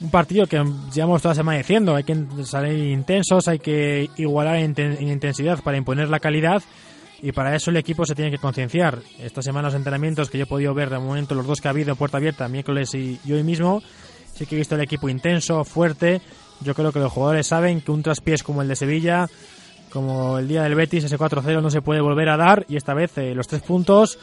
Un partido que llevamos toda la semana diciendo, hay que salir intensos, hay que igualar en, inten- en intensidad para imponer la calidad y para eso el equipo se tiene que concienciar. Esta semana los entrenamientos que yo he podido ver de momento, los dos que ha habido puerta abierta, miércoles y, y hoy mismo, sí que he visto el equipo intenso, fuerte. Yo creo que los jugadores saben que un traspiés como el de Sevilla, como el día del Betis, ese 4-0 no se puede volver a dar y esta vez eh, los tres puntos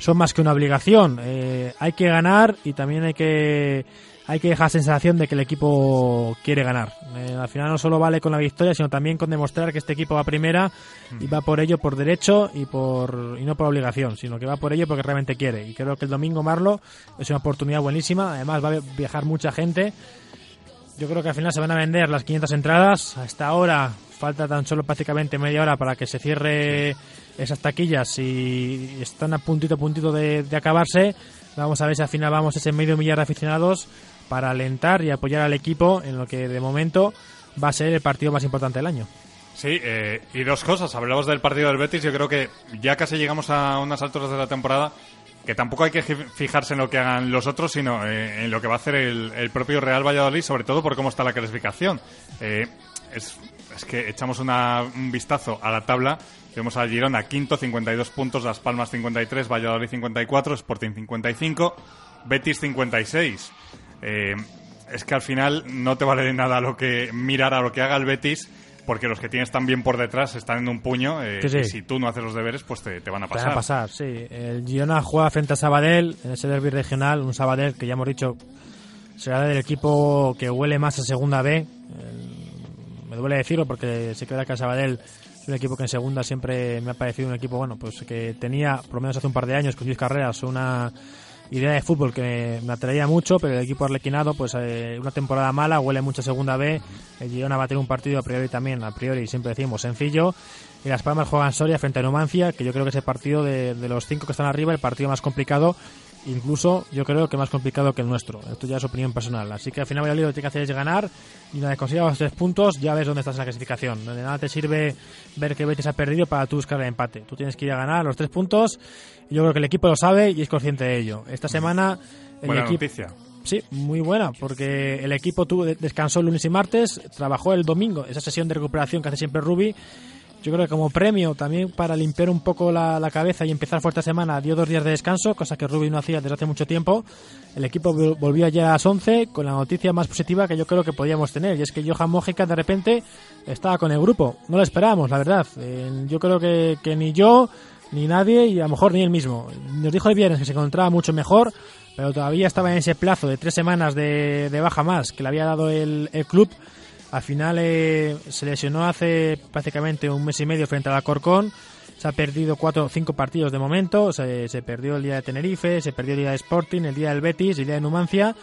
son más que una obligación. Eh, hay que ganar y también hay que hay que dejar sensación de que el equipo quiere ganar. Eh, al final no solo vale con la victoria, sino también con demostrar que este equipo va primera y va por ello por derecho y por y no por obligación, sino que va por ello porque realmente quiere. Y creo que el domingo Marlo es una oportunidad buenísima. Además va a viajar mucha gente. Yo creo que al final se van a vender las 500 entradas. Hasta ahora falta tan solo prácticamente media hora para que se cierre esas taquillas y están a puntito a puntito de, acabarse. Vamos a ver si al final vamos ese medio millar de aficionados para alentar y apoyar al equipo en lo que de momento va a ser el partido más importante del año. Sí, eh, y dos cosas. Hablamos del partido del Betis. Yo creo que ya casi llegamos a unas alturas de la temporada que tampoco hay que fijarse en lo que hagan los otros, sino eh, en lo que va a hacer el, el propio Real Valladolid, sobre todo por cómo está la clasificación. Eh, es, es que echamos un vistazo a la tabla. Vemos a Girona quinto, 52 puntos, Las Palmas 53, Valladolid 54, Sporting 55, Betis 56. Eh, es que al final no te vale de nada lo que mirar a lo que haga el Betis, porque los que tienes también por detrás están en un puño. eh, Sí. Y si tú no haces los deberes, pues te, te van a Te pasar. van a pasar, sí. El Girona juega frente a Sabadell en ese derby regional, un Sabadell que ya hemos dicho será del equipo que huele más a segunda B. Me duele decirlo porque se queda que el Sabadell un equipo que en segunda siempre me ha parecido un equipo, bueno, pues que tenía, por lo menos hace un par de años, con Luis Carreras, una idea de fútbol que me atraía mucho, pero el equipo arlequinado, pues eh, una temporada mala, huele mucho a segunda B. El Girona va a tener un partido a priori también, a priori siempre decimos sencillo. Y Las Palmas juegan Soria frente a Numancia, que yo creo que es el partido de, de los cinco que están arriba, el partido más complicado. Incluso yo creo que más complicado que el nuestro. Esto ya es opinión personal. Así que al final Valladolid lo que tiene que hacer es ganar. Y una vez consigas los tres puntos, ya ves dónde estás en la clasificación. De nada te sirve ver que Betis ha perdido para tú buscar el empate. Tú tienes que ir a ganar los tres puntos. Y yo creo que el equipo lo sabe y es consciente de ello. Esta semana el Buena equipo noticia. Sí, muy buena, porque el equipo tuvo, descansó el lunes y martes, trabajó el domingo, esa sesión de recuperación que hace siempre Rubi. Yo creo que como premio también para limpiar un poco la, cabeza y empezar fuerte semana dio dos días de descanso, cosa que Rubi no hacía desde hace mucho tiempo. El equipo vol- volvió ayer a las 11 con la noticia más positiva que yo creo que podíamos tener, y es que Johan Mójica de repente estaba con el grupo. No lo esperábamos, la verdad. Eh, yo creo que, que ni yo, ni nadie, y a lo mejor ni él mismo. Nos dijo el viernes que se encontraba mucho mejor, pero todavía estaba en ese plazo de tres semanas de, baja más que le había dado el club. Al final eh, se lesionó hace prácticamente un mes y medio frente al Alcorcón. Se ha perdido cuatro o cinco partidos de momento. Se, se perdió el día de Tenerife, se perdió el día de Sporting, el día del Betis, el día de Numancia.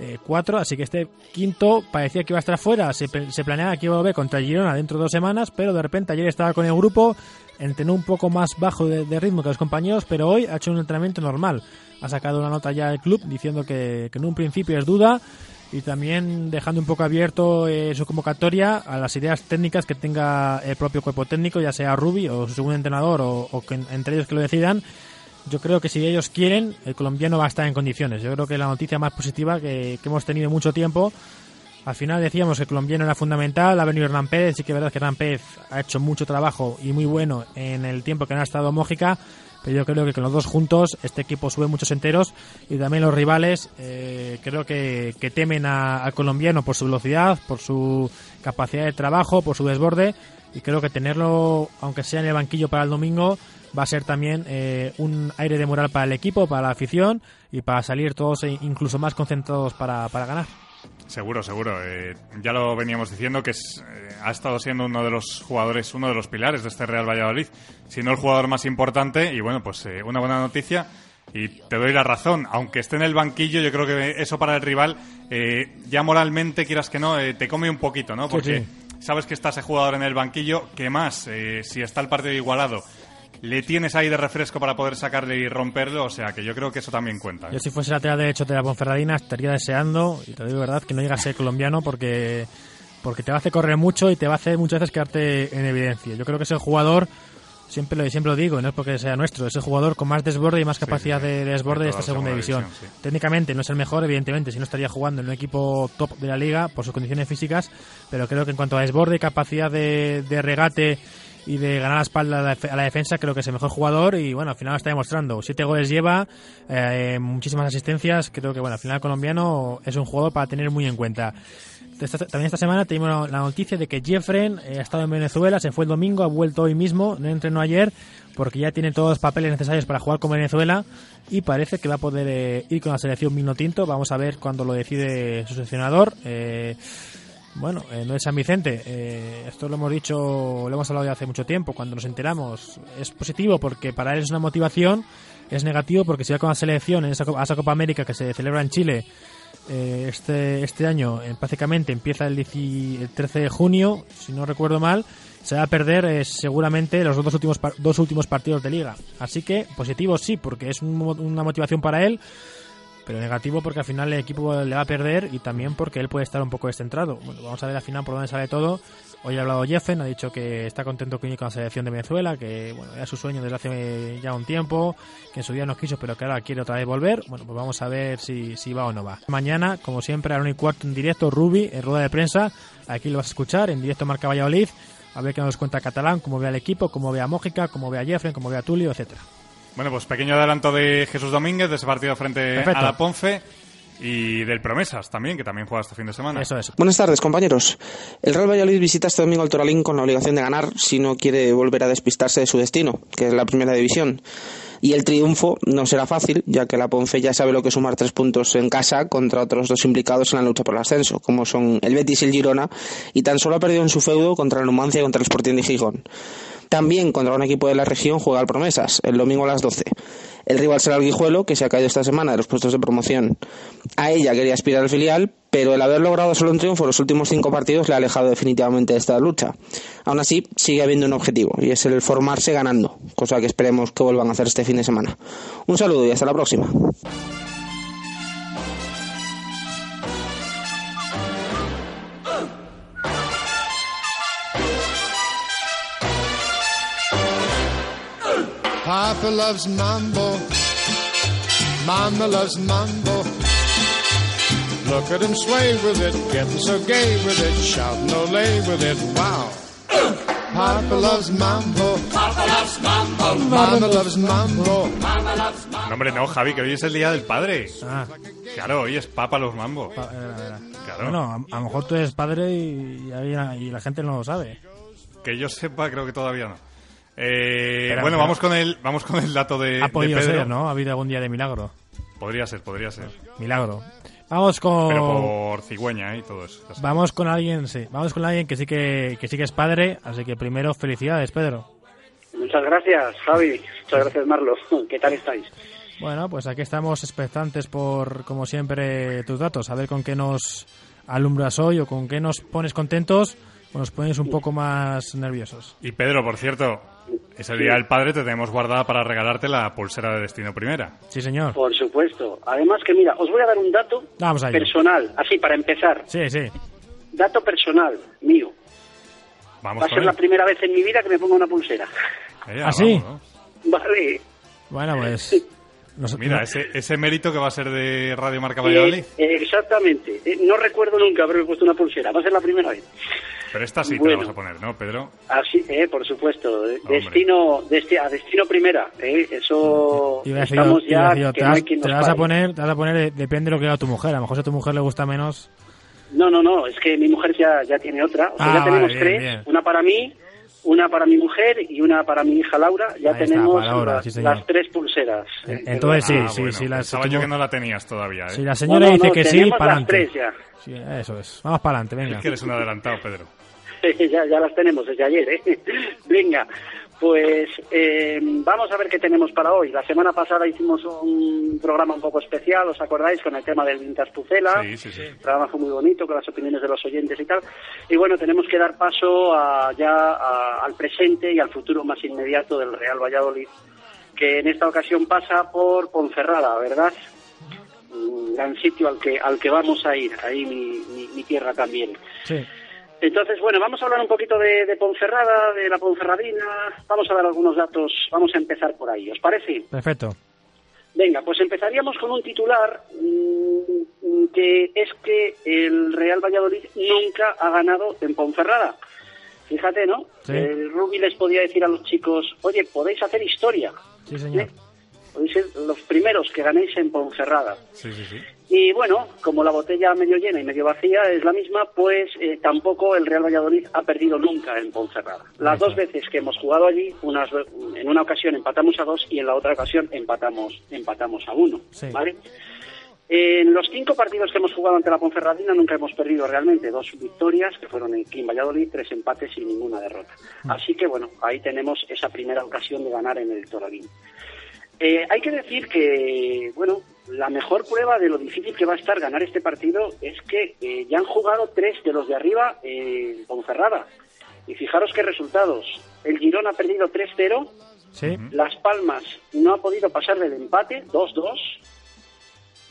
eh, cuatro, así que este quinto parecía que iba a estar fuera. Se, se planeaba que iba a volver contra el Girona dentro de dos semanas, pero de repente ayer estaba con el grupo, entrenó un poco más bajo de, de ritmo que los compañeros, pero hoy ha hecho un entrenamiento normal. Ha sacado una nota ya al club diciendo que, que en un principio es duda y también dejando un poco abierto eh, su convocatoria a las ideas técnicas que tenga el propio cuerpo técnico, ya sea Rubi o su segundo entrenador o, o que entre ellos que lo decidan. Yo creo que si ellos quieren, el colombiano va a estar en condiciones. Yo creo que la noticia más positiva que, que hemos tenido mucho tiempo. Al final decíamos que el colombiano era fundamental, ha venido Hernán Pérez, sí que es verdad que Hernán Pérez ha hecho mucho trabajo y muy bueno en el tiempo que no ha estado Mójica, pero yo creo que con los dos juntos este equipo sube muchos enteros y también los rivales eh, creo que, que temen a- al colombiano por su velocidad, por su capacidad de trabajo, por su desborde y creo que tenerlo, aunque sea en el banquillo para el domingo, va a ser también eh, un aire de moral para el equipo, para la afición y para salir todos e incluso más concentrados para, para ganar. Seguro, seguro. Eh, ya lo veníamos diciendo que es, eh, ha estado siendo uno de los jugadores, uno de los pilares de este Real Valladolid, si no el jugador más importante. Y bueno, pues eh, una buena noticia. Y te doy la razón, aunque esté en el banquillo, yo creo que eso para el rival, eh, ya moralmente, quieras que no, eh, te come un poquito, ¿no? Porque sabes que está ese jugador en el banquillo, que más, si está el partido igualado, le tienes ahí de refresco para poder sacarle y romperlo, o sea que yo creo que eso también cuenta. ¿eh? Yo si fuese lateral derecho de la Ponferradina estaría deseando, y te digo de verdad, que no llegue a ser colombiano porque, porque te va a hacer correr mucho y te va a hacer muchas veces quedarte en evidencia. Yo creo que es el jugador, siempre lo, siempre lo digo, no es porque sea nuestro, es el jugador con más desborde y más capacidad sí, de, de desborde de esta segunda división. división, sí. Técnicamente no es el mejor, evidentemente, si no estaría jugando en un equipo top de la liga por sus condiciones físicas, pero creo que en cuanto a desborde, capacidad de, de regate y de ganar la espalda a la, defensa, creo que es el mejor jugador y bueno, al final lo está demostrando. Siete goles lleva, eh, muchísimas asistencias, creo que bueno, al final colombiano es un jugador para tener muy en cuenta. También esta semana tenemos la noticia de que Jeffren eh, ha estado en Venezuela, se fue el domingo, ha vuelto hoy mismo, no entrenó ayer, porque ya tiene todos los papeles necesarios para jugar con Venezuela y parece que va a poder eh, ir con la selección Mino Tinto. Vamos a ver cuando lo decide su seleccionador. Eh, bueno, eh, no es San Vicente. eh, esto lo hemos dicho, lo hemos hablado ya hace mucho tiempo. Cuando nos enteramos, es positivo porque para él es una motivación. Es negativo porque si va con la selección en esa, a esa Copa América que se celebra en Chile eh, este, este año, eh, prácticamente empieza el, 10 el 13 de junio, si no recuerdo mal, se va a perder eh, seguramente los dos últimos, dos últimos partidos de liga. Así que positivo sí, porque es un una motivación para él pero negativo porque al final el equipo le va a perder y también porque él puede estar un poco descentrado. Bueno, vamos a ver al final por dónde sale todo. Hoy ha hablado Jeffen, ha dicho que está contento con la selección de Venezuela, que bueno, era su sueño desde hace ya un tiempo, que en su día no quiso, pero que ahora quiere otra vez volver. Bueno, pues vamos a ver si, si va o no va. Mañana, como siempre, a la 1 y cuarto en directo, Ruby, en rueda de prensa. Aquí lo vas a escuchar, en directo Marca Valladolid. A ver qué nos cuenta Catalán, cómo ve al equipo, cómo ve a Mójica, cómo ve a Jeffen, cómo ve a Tulio, etcétera. Bueno, pues pequeño adelanto de Jesús Domínguez de ese partido frente Perfecto. a la Ponce y del Promesas también, que también juega este fin de semana. Eso es. Buenas tardes, compañeros. El Real Valladolid visita este domingo al Toralín con la obligación de ganar si no quiere volver a despistarse de su destino, que es la primera división. Y el triunfo no será fácil, ya que la Ponce ya sabe lo que es sumar tres puntos en casa contra otros dos implicados en la lucha por el ascenso, como son el Betis y el Girona, y tan solo ha perdido en su feudo contra el Numancia y contra el Sporting de Gijón. También contra un equipo de la región juega el Promesas, el domingo a las 12. El rival será el Guijuelo, que se ha caído esta semana de los puestos de promoción. A ella quería aspirar al filial, pero el haber logrado solo un triunfo en los últimos cinco partidos le ha alejado definitivamente de esta lucha. Aún así, sigue habiendo un objetivo, y es el formarse ganando, cosa que esperemos que vuelvan a hacer este fin de semana. Un saludo y hasta la próxima. Papa loves mambo. Mama loves mambo. Look at him sway with it, getting so gay with it, shouting ole with it. Wow. Papa loves mambo. Papa loves mambo. Mama loves mambo. No, hombre, no, Javi, que hoy es el Día del Padre. Ah, Claro, hoy es Papa los Mambo. pa- era. Claro. Bueno, a, a lo mejor tú eres padre y, y había- y la gente no lo sabe. Que yo sepa, creo que todavía no. Eh, Pero- bueno, pero- vamos con el vamos con el dato de, ha de podido Pedro. ser, ¿no? Ha habido algún día de milagro. Podría ser, podría ser. Milagro. Vamos con... Pero por cigüeña ¿eh? y todo eso. Vamos con alguien, sí. Vamos con alguien que sí que, que sí que es padre, así que primero felicidades, Pedro. Muchas gracias, Javi. Muchas gracias, Marlo. [laughs] ¿Qué tal estáis? Bueno, pues aquí estamos expectantes por, como siempre, tus datos. A ver con qué nos alumbras hoy o con qué nos pones contentos o nos pones un poco más nerviosos. Y Pedro, por cierto, ese Día del Padre te tenemos guardada para regalarte la pulsera de Destino Primera. Sí, señor. Por supuesto. Además que, mira, os voy a dar un dato Vamos personal, así para empezar. Sí, sí. Dato personal mío. Vamos Va a ser la primera vez en mi vida que me ponga una pulsera. Eh, ¿Ah, sí? vamos, ¿no? Vale. Bueno, pues... nos- Mira, ese, ese mérito que va a ser de Radio Marca Valladolid. Eh, eh, exactamente. Eh, no recuerdo nunca haberme puesto una pulsera. Va a ser la primera vez. Pero esta sí te Bueno. la vas a poner, ¿no, Pedro? Así, eh, por supuesto. de- Destino, desti- a destino primera. Eh, eso Iba estamos iba ya. que te, no hay vas, quien te nos vas a poner, te vas a poner, eh, depende de lo que haga tu mujer. A lo mejor si a tu mujer le gusta menos. No, no, no. Es que mi mujer ya, ya tiene otra. O sea, Ah, ya tenemos vale, bien, tres. bien. Una para mí, una para mi mujer y una para mi hija Laura. Ya Ahí está, tenemos para Laura, las, sí, las tres pulseras. Eh, Entonces sí, Ah, sí, bueno, sí. La, pensaba si yo que no la tenías todavía, ¿eh? si la señora No, no, dice no, que sí, para las tres adelante. eso es. Vamos para adelante, venga. Es que eres un adelantado, Pedro. [laughs] ya, ya las tenemos desde ayer, ¿eh? [laughs] Venga, pues eh, vamos a ver qué tenemos para hoy. La semana pasada hicimos un programa un poco especial, ¿os acordáis? Con el tema del Vintas Pucela. Sí, sí, sí. El programa fue muy bonito, con las opiniones de los oyentes y tal. Y bueno, tenemos que dar paso a- ya a- al presente y al futuro más inmediato del Real Valladolid, que en esta ocasión pasa por Ponferrada, ¿verdad? Un gran sitio al que, al que vamos a ir, ahí mi, mi- mi tierra también. Sí. Entonces, bueno, vamos a hablar un poquito de, de Ponferrada, de la Ponferradina, vamos a dar algunos datos, vamos a empezar por ahí, ¿os parece? Perfecto. Venga, pues empezaríamos con un titular mm, que es que el Real Valladolid nunca ha ganado en Ponferrada. Fíjate, ¿no? Sí. El Rubi les podía decir a los chicos, oye, podéis hacer historia, Sí, señor. podéis ser los primeros que ganéis en Ponferrada. Sí, sí, sí. Y bueno, como la botella medio llena y medio vacía es la misma, pues eh, tampoco el Real Valladolid ha perdido nunca en Ponferrada. Las dos veces que hemos jugado allí, unas, en una ocasión empatamos a dos y en la otra ocasión empatamos, empatamos a uno. Sí. ¿vale? En los cinco partidos que hemos jugado ante la Ponferradina nunca hemos perdido realmente. Dos victorias, que fueron en Kim Valladolid, tres empates y ninguna derrota. Así que bueno, ahí tenemos esa primera ocasión de ganar en el Toralín. Eh, hay que decir que, bueno, la mejor prueba de lo difícil que va a estar ganar este partido es que eh, ya han jugado tres de los de arriba eh, en Ponferrada. Y fijaros qué resultados. El Girón ha perdido 3-0, Sí. Las Palmas no ha podido pasar del empate, 2-2,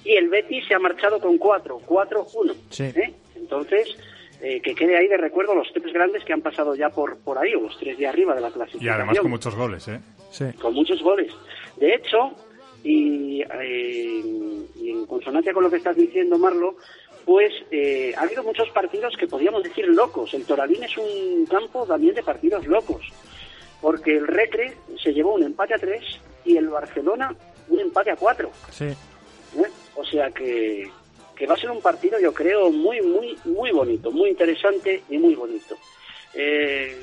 y el Betis se ha marchado con 4, 4-1. Sí. ¿eh? Entonces, eh, que quede ahí de recuerdo los tres grandes que han pasado ya por, por ahí, o los tres de arriba de la Y clasificación además con muchos goles, ¿eh? Sí. con muchos goles. De hecho, y, eh, y en consonancia con lo que estás diciendo, Marlo, pues eh, ha habido muchos partidos que podríamos decir locos. El Toralín es un campo también de partidos locos, porque el Recre se llevó un empate a tres y el Barcelona un empate a cuatro. Sí. ¿eh? O sea que, que va a ser un partido, yo creo, muy, muy, muy bonito, muy interesante y muy bonito. Eh,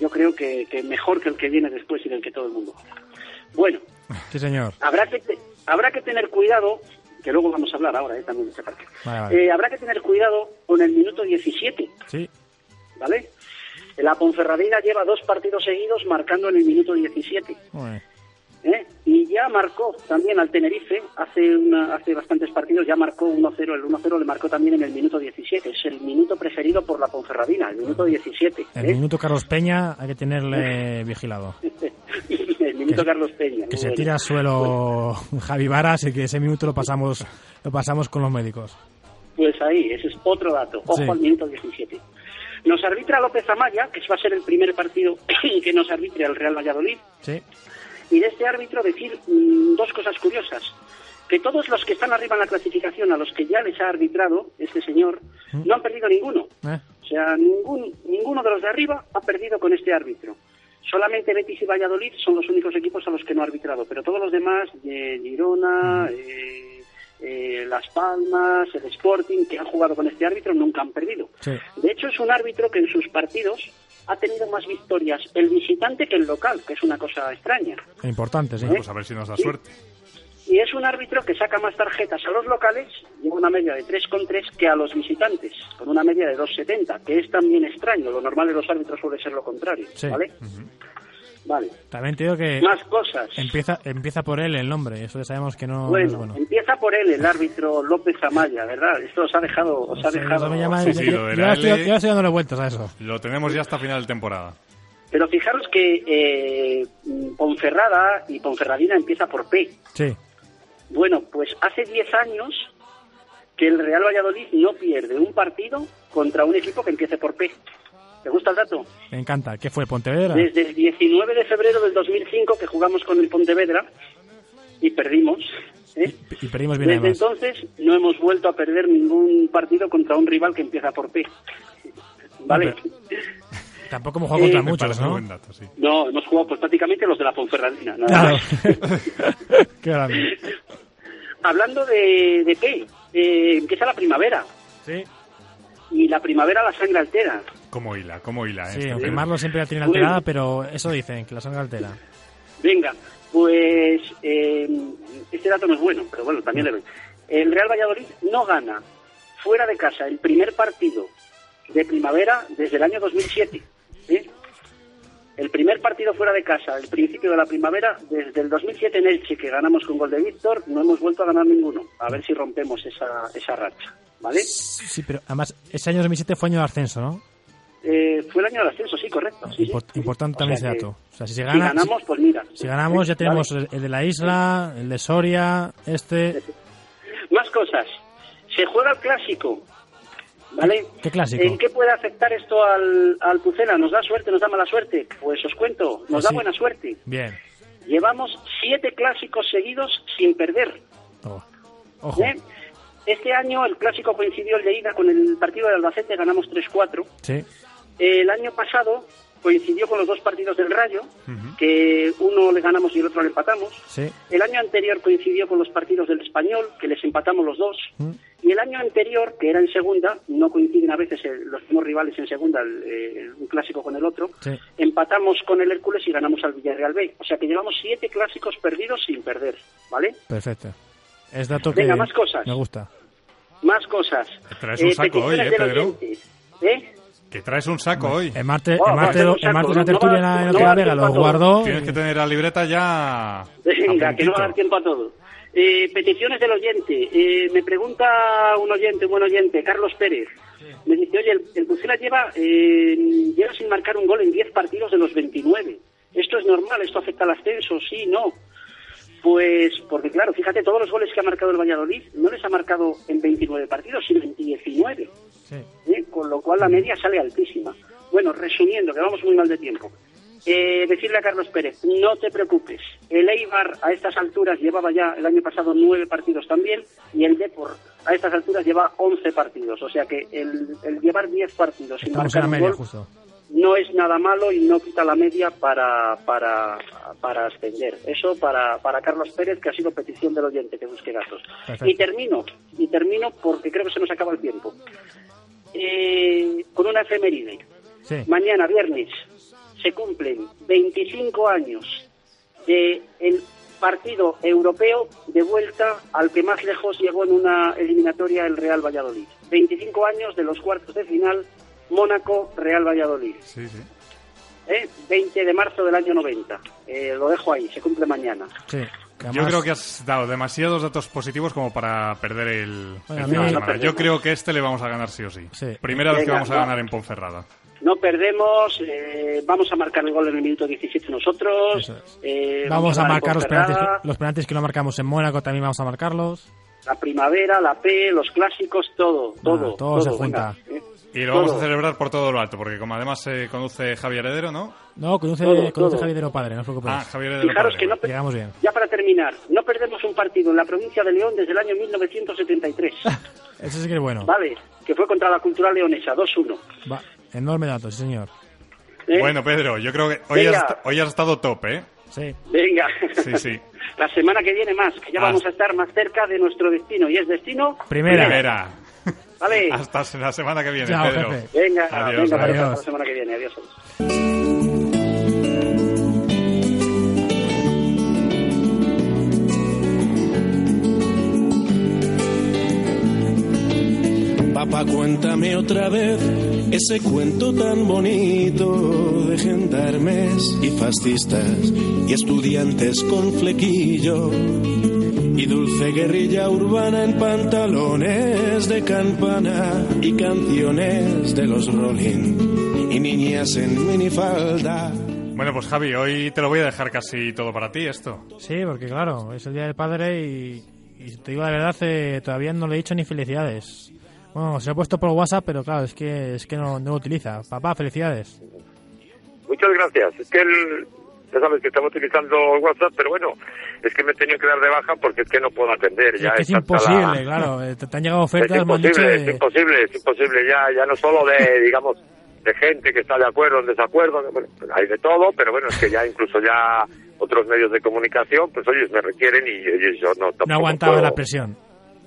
yo creo que, que mejor que el que viene después y del que todo el mundo habla. Bueno, Sí, señor. habrá que, habrá que tener cuidado, que luego vamos a hablar ahora eh, también de esta parte. Vale, vale. Eh, habrá que tener cuidado con el minuto 17, Sí. ¿vale? La Ponferradina lleva dos partidos seguidos marcando en el minuto 17. Bueno. ¿eh? Y ya marcó también al Tenerife, hace una, hace bastantes partidos, ya marcó 1-0, el 1-0 le marcó también en el minuto 17, es el minuto preferido por la Ponferradina, el minuto 17. El ¿eh? minuto Carlos Peña hay que tenerle vigilado. [laughs] el minuto Carlos Peña. Que se bueno. tira al suelo Javi Varas y que ese minuto lo pasamos lo pasamos con los médicos. Pues ahí, ese es otro dato, ojo Sí. al minuto 17. Nos arbitra López Amaya, que va a ser el primer partido [clears throat] que nos arbitre el Real Valladolid, Sí. y de este árbitro decir mm, dos cosas curiosas. Que todos los que están arriba en la clasificación, a los que ya les ha arbitrado este señor, no han perdido ninguno. ¿Eh? O sea, ningún, ninguno de los de arriba ha perdido con este árbitro. Solamente Betis y Valladolid son los únicos equipos a los que no ha arbitrado, pero todos los demás, eh, Girona, eh, eh, Las Palmas, el Sporting, que han jugado con este árbitro, nunca han perdido. Sí. De hecho, es un árbitro que en sus partidos ha tenido más victorias el visitante que el local, que es una cosa extraña. Importante, sí. Pues a ver si nos da suerte. Y es un árbitro que saca más tarjetas a los locales, lleva una media de 3,3 que a los visitantes, con una media de 2,70, que es también extraño. Lo normal de los árbitros suele ser lo contrario, Sí. ¿vale? Vale. También te digo que Más cosas. empieza empieza por él el nombre, eso ya sabemos que no no bueno, es bueno. empieza por él, el árbitro López Amaya, ¿verdad? Esto os ha dejado... Os ha Sí, dejado... eso me llama- Sí, sí, yo- yo estoy, yo estoy dándole vueltas a eso. Lo tenemos ya hasta final de temporada. Pero fijaros que eh, Ponferrada y Ponferradina empieza por P. Sí. Bueno, pues hace 10 años que el Real Valladolid no pierde un partido contra un equipo que empiece por P. ¿Te gusta el dato? Me encanta. ¿Qué fue? ¿Pontevedra? Desde el 19 de febrero del 2005 que jugamos con el Pontevedra y perdimos. ¿eh? Y perdimos bien Desde además. entonces no hemos vuelto a perder ningún partido contra un rival que empieza por P. ¿vale? Tampoco hemos jugado contra Eh, muchos, ¿no? buen dato, sí. No, hemos jugado pues prácticamente los de la Ponferradina. nada Claro. más. [laughs] Qué grande. [laughs] Hablando de, de qué, eh, empieza la primavera Sí, y la primavera la sangre altera. Como hila, como hila. sí, aunque Marlo siempre la tiene Bueno. alterada, pero eso dicen, que la sangre altera. Venga, pues eh, este dato no es bueno, pero bueno, también le doy. El Real Valladolid no gana fuera de casa el primer partido de primavera desde el año 2007. ¿Eh? El primer partido fuera de casa, el principio de la primavera, desde el 2007 en Elche, que ganamos con gol de Víctor, no hemos vuelto a ganar ninguno. A ver si rompemos esa, esa racha, ¿vale? Sí, pero además, ese año 2007 fue año de ascenso, ¿no? Eh, fue el año del ascenso, sí, correcto. sí, Import- sí. importante O también sea ese dato. O sea, si se Si gana, ganamos, pues mira. si, si ganamos ya Vale. tenemos el, el de la isla, el de Soria, este... Más cosas. Se juega el clásico. ¿Vale? ¿Qué clásico? ¿En qué puede afectar esto al, al Pucela? ¿Nos da suerte, nos da mala suerte? Pues os cuento, nos Ah, da sí. buena suerte. Bien. Llevamos siete clásicos seguidos sin perder. Oh. Ojo. ¿eh? Este año el clásico coincidió el de ida con el partido de Albacete, ganamos 3-4. Sí. El año pasado coincidió con los dos partidos del Rayo, que uno le ganamos y el otro le empatamos. Sí. El año anterior coincidió con los partidos del Español, que les empatamos los dos. Mm. Y el año anterior, que era en segunda, no coinciden a veces eh, los mismos rivales en segunda, el, eh, un clásico con el otro, Sí. empatamos con el Hércules y ganamos al Villarreal B. O sea que llevamos siete clásicos perdidos sin perder, ¿vale? Perfecto. Es dato que Venga, más cosas. me gusta. Más cosas. Traes un saco hoy, ¿eh, Pedro? oyente. ¿Eh? Que traes un saco hoy. El martes, Oh, el martes, el martes no- la tertulia no en no Hotel va a Vega lo guardó. Tienes que tener la libreta ya. Venga, que no va a dar tiempo a todo. Eh, peticiones del oyente. Eh, me pregunta un oyente, un buen oyente, Carlos Pérez. Me dice, oye, el, el lleva, eh, lleva sin marcar un gol en 10 partidos de los 29. ¿Esto es normal? ¿Esto afecta al ascenso? Sí, no. Pues, porque claro, fíjate, todos los goles que ha marcado el Valladolid no les ha marcado en 29 partidos, sino en 19. Sí. ¿eh? con lo cual la media sale altísima. Bueno, resumiendo, que vamos muy mal de tiempo. Eh, decirle a Carlos Pérez, no te preocupes, el Eibar a estas alturas llevaba ya el año pasado nueve partidos también y el Depor a estas alturas lleva once partidos, o sea que el, el llevar diez partidos sin marcar media, gol justo. no es nada malo y no quita la media para, para, para ascender. Eso para, para Carlos Pérez, que ha sido petición del oyente que busque. Perfecto. Y termino, y termino porque creo que se nos acaba el tiempo. Eh, con una efeméride. Sí. Mañana, viernes, se cumplen 25 años de el partido europeo de vuelta al que más lejos llegó en una eliminatoria el Real Valladolid. 25 años de los cuartos de final Mónaco-Real Valladolid. Sí, sí. ¿eh? 20 de marzo del año 90. Eh, lo dejo ahí, se cumple mañana. Sí. Yo creo que has dado demasiados datos positivos como para perder el, Bueno, el a fin de semana. No Yo creo que este le vamos a ganar sí o sí. Sí. Primera vez que Venga, vamos a ganar en Ponferrada. No perdemos, eh, vamos a marcar el gol en el minuto 17 nosotros. Es. eh, Vamos a marcar los penaltis, los penaltis que no marcamos en Mónaco, también vamos a marcarlos. La primavera, la P, los clásicos, todo, todo. Ah, todo se junta. venga. Y lo vamos Todo. a celebrar por todo lo alto, porque como además se conduce Javier Heredero, ¿no? No, conduce, Todo, conduce todo. Javier Heredero Padre, no os preocupéis. Ah, Javier Heredero. Fijaros padre, que no bien. Ya para terminar, no perdemos un partido en la provincia de León desde el año 1973. [laughs] Eso sí que es bueno. ¿Vale? Que fue contra la cultural leonesa, 2-1. Va, enorme dato, sí señor. ¿eh? Bueno, Pedro, yo creo que hoy has, hoy has estado top, ¿eh? Sí. Venga. Sí, sí. [laughs] La semana que viene más, que ya Ah. vamos a estar más cerca de nuestro destino. Y es destino. Primera. Primera. Vale. [laughs] Hasta la semana que viene, Chao, Pedro. jefe. Venga, Adiós, venga, adiós. hasta la semana que viene. Adiós. Papá, cuéntame otra vez ese cuento tan bonito de gendarmes y fascistas y estudiantes con flequillo y dulce guerrilla urbana en pantalones de campana y canciones de los Rolling y niñas en minifalda. Bueno, pues Javi, hoy te lo voy a dejar casi todo para ti, esto. Sí, porque claro, es el Día del Padre y, y te digo la verdad, eh, todavía no le he dicho ni felicidades. Bueno, se lo he puesto por WhatsApp, pero claro, es que es que no, no lo utiliza. Papá, felicidades. Muchas gracias. Es que el, ya sabes que estamos utilizando WhatsApp, pero bueno, es que me he tenido que dar de baja porque es que no puedo atender. Es ya que es imposible, la- claro. eh, Te, han llegado Es ofertas, dicho imposible, de- es imposible, es imposible. Ya, ya no solo de, [laughs] digamos, de gente que está de acuerdo, en desacuerdo, bueno, pues hay de todo, pero bueno, es que ya incluso ya otros medios de comunicación, pues ellos me requieren y, y yo no No aguantaba puedo- la presión.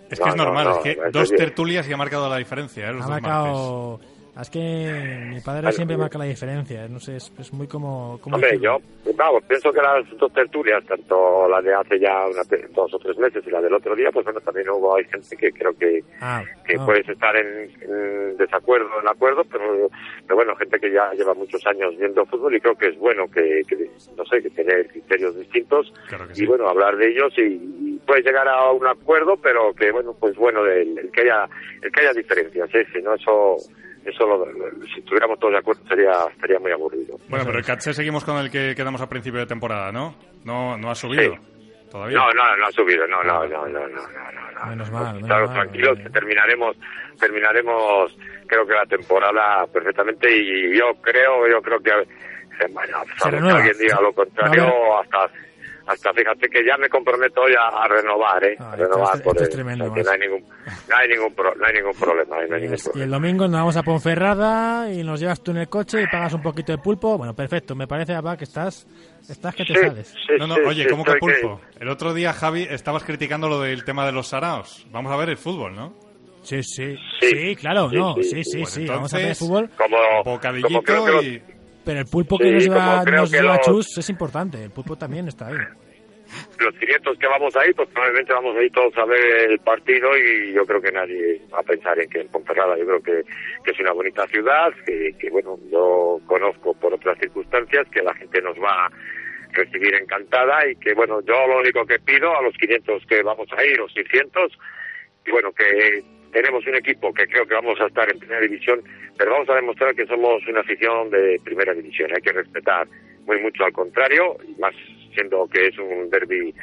Es que No, es no, normal, no, es que dos tertulias y ha marcado la diferencia, ¿eh? Los Ha dos martes. Es que mi padre Bueno, siempre marca la diferencia. No sé, es, es muy como... como Hombre, decirlo. yo, vamos, pienso que las dos tertulias, tanto la de hace ya una- dos o tres meses y la del otro día, pues bueno, también hubo, hay gente que creo que, Ah, que no. puedes estar en, en desacuerdo, en acuerdo, pero, pero bueno, gente que ya lleva muchos años viendo fútbol y creo que es bueno que, que, no sé, que tener criterios distintos Claro que y sí. bueno, hablar de ellos y, y puedes llegar a un acuerdo, pero que bueno, pues bueno, el, el que haya, el que haya diferencias, ¿eh? si no eso, eso, lo, si estuviéramos todos de acuerdo, sería, estaría muy aburrido. Bueno, pero el caché seguimos con el que quedamos a principio de temporada, ¿no? No, no ha subido. ¿Todavía? No, no, no ha subido, no, no, no, no, no, no, no. Menos mal. Menos claro, tranquilos, eh. terminaremos, terminaremos, creo que la temporada perfectamente y yo creo, yo creo que, eh, bueno, alguien diga lo contrario, hasta hasta fíjate que ya me comprometo hoy a, a renovar, eh, Ah, a renovar esto por esto es el- tremendo, o sea, que no hay ningún, no hay ningún, pro- no hay ningún problema, eh, no hay Y ningún es- y problema. el domingo nos vamos a Ponferrada y nos llevas tú en el coche y pagas un poquito de pulpo. Bueno, perfecto. Me parece, Abba, que estás, estás que te Sí, sales. sí, No, no, sí, oye, sí, ¿cómo que pulpo? El otro día, Javi, estabas criticando lo del tema de los saraos. Vamos a ver el fútbol, ¿no? Sí, sí. Sí, Sí, claro, sí, no. sí, Sí, sí. Vamos a ver el fútbol. Como, como Bocadillito creo que los- y... Pero el pulpo Sí, que nos como lleva, nos lleva los- Chus es importante. El pulpo también está ahí. los 500 que vamos ahí, pues probablemente vamos a ir todos a ver el partido y yo creo que nadie va a pensar en que en Ponferrada yo creo que, que es una bonita ciudad, que, que, bueno, yo conozco por otras circunstancias, que la gente nos va a recibir encantada y que bueno, yo lo único que pido a los 500 que vamos a ir, o 600, y bueno, que tenemos un equipo que creo que vamos a estar en primera división, pero vamos a demostrar que somos una afición de primera división. Hay que respetar muy mucho al contrario, más siendo que es un derby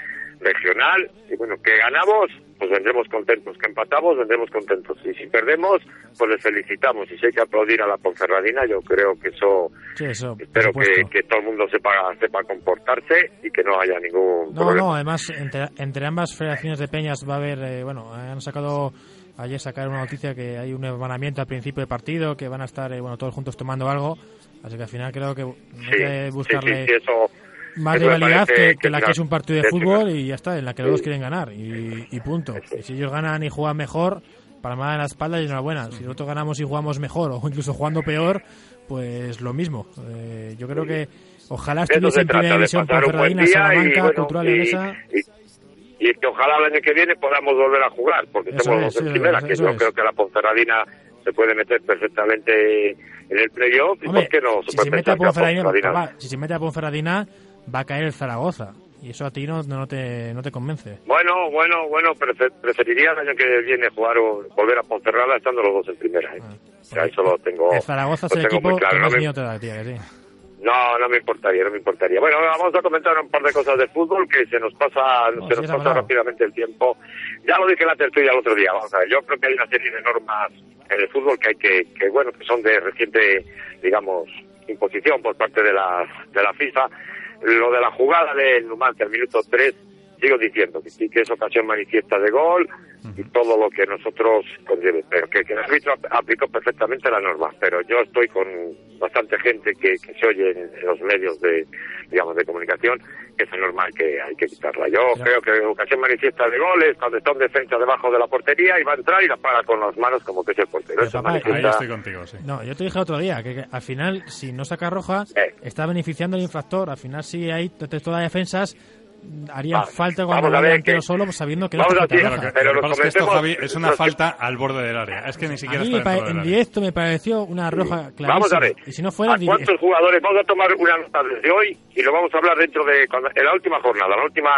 regional. Y bueno, que ganamos, pues vendremos contentos. Que empatamos, vendremos contentos. Y si perdemos, pues les felicitamos. Y si hay que aplaudir a la Ponferradina, yo creo que eso, Sí, eso. espero que, que todo el mundo sepa, sepa comportarse y que no haya ningún No, problema. no, además, entre, entre ambas federaciones de peñas va a haber, eh, bueno, han sacado, ayer sacaron una noticia que hay un hermanamiento al principio de partido, que van a estar, eh, bueno, todos juntos tomando algo, así que al final creo que hay que buscarle sí, sí, eso, más eso rivalidad parece que, que la que es un partido de fútbol y ya está, en la que los dos quieren ganar y, y punto. Y si ellos ganan y juegan mejor, palmada en la espalda y enhorabuena. Si nosotros ganamos y jugamos mejor o incluso jugando peor, pues lo mismo. Eh, yo creo que ojalá estuviese se en primera división día y, Salamanca, bueno, Cultural y- Leonesa. y- y que ojalá el año que viene podamos volver a jugar, porque estamos es, en primera, que es. yo creo que la Ponferradina se puede meter perfectamente en el playoff, y por qué no se si puede se mete a Ponferradina, si se mete a Ponferradina, va a caer el Zaragoza. Y eso a ti no, no, te, no te convence. Bueno, bueno, bueno, prefe- preferiría el año que viene jugar o volver a Ponferrada estando los dos en primera. ¿eh? o sea, eso lo tengo, El Zaragoza es el equipo claro. que No más me, miedo te da, tía, que sí. No, no me importaría, no me importaría. Bueno, vamos a comentar un par de cosas de fútbol que se nos pasa, No, se nos pasa rápidamente el tiempo. Ya lo dije en la tertulia el otro día, vamos a ver, yo creo que hay una serie de normas en el fútbol que hay que, que bueno, que son de reciente, digamos, imposición por parte de la, de la FIFA. Lo de la jugada del Numancia al minuto 3, sigo diciendo que sí que es ocasión manifiesta de gol y todo lo que nosotros conlleve, pero que, que el árbitro ap- aplicó perfectamente la norma, pero yo estoy con bastante gente que, que se oye en, en los medios de, digamos, de comunicación, que es normal que hay que quitarla. Yo creo que ocasión manifiesta de gol es cuando está un defensa debajo de la portería y va a entrar y la para con las manos como que es el portero. Pero, Eso papá, Ahí estoy contigo, sí. No, yo te dije otro día que, que al final, si no saca roja, Eh. está beneficiando al infractor. Al final, si hay de todas las defensas, harían Va, falta cuando vamos a va ver delantero que- solo, pues sabiendo que no vamos está a decir, pero Lo que es que esto, Javi, es una falta al borde del área. Es que ni A siquiera mí está en directo me pareció una roja clarísima. Vamos a ver. Y si no fuera, ¿A cuántos jugadores? Vamos a tomar una nota desde hoy y lo vamos a hablar dentro de cuando- en la última jornada, la última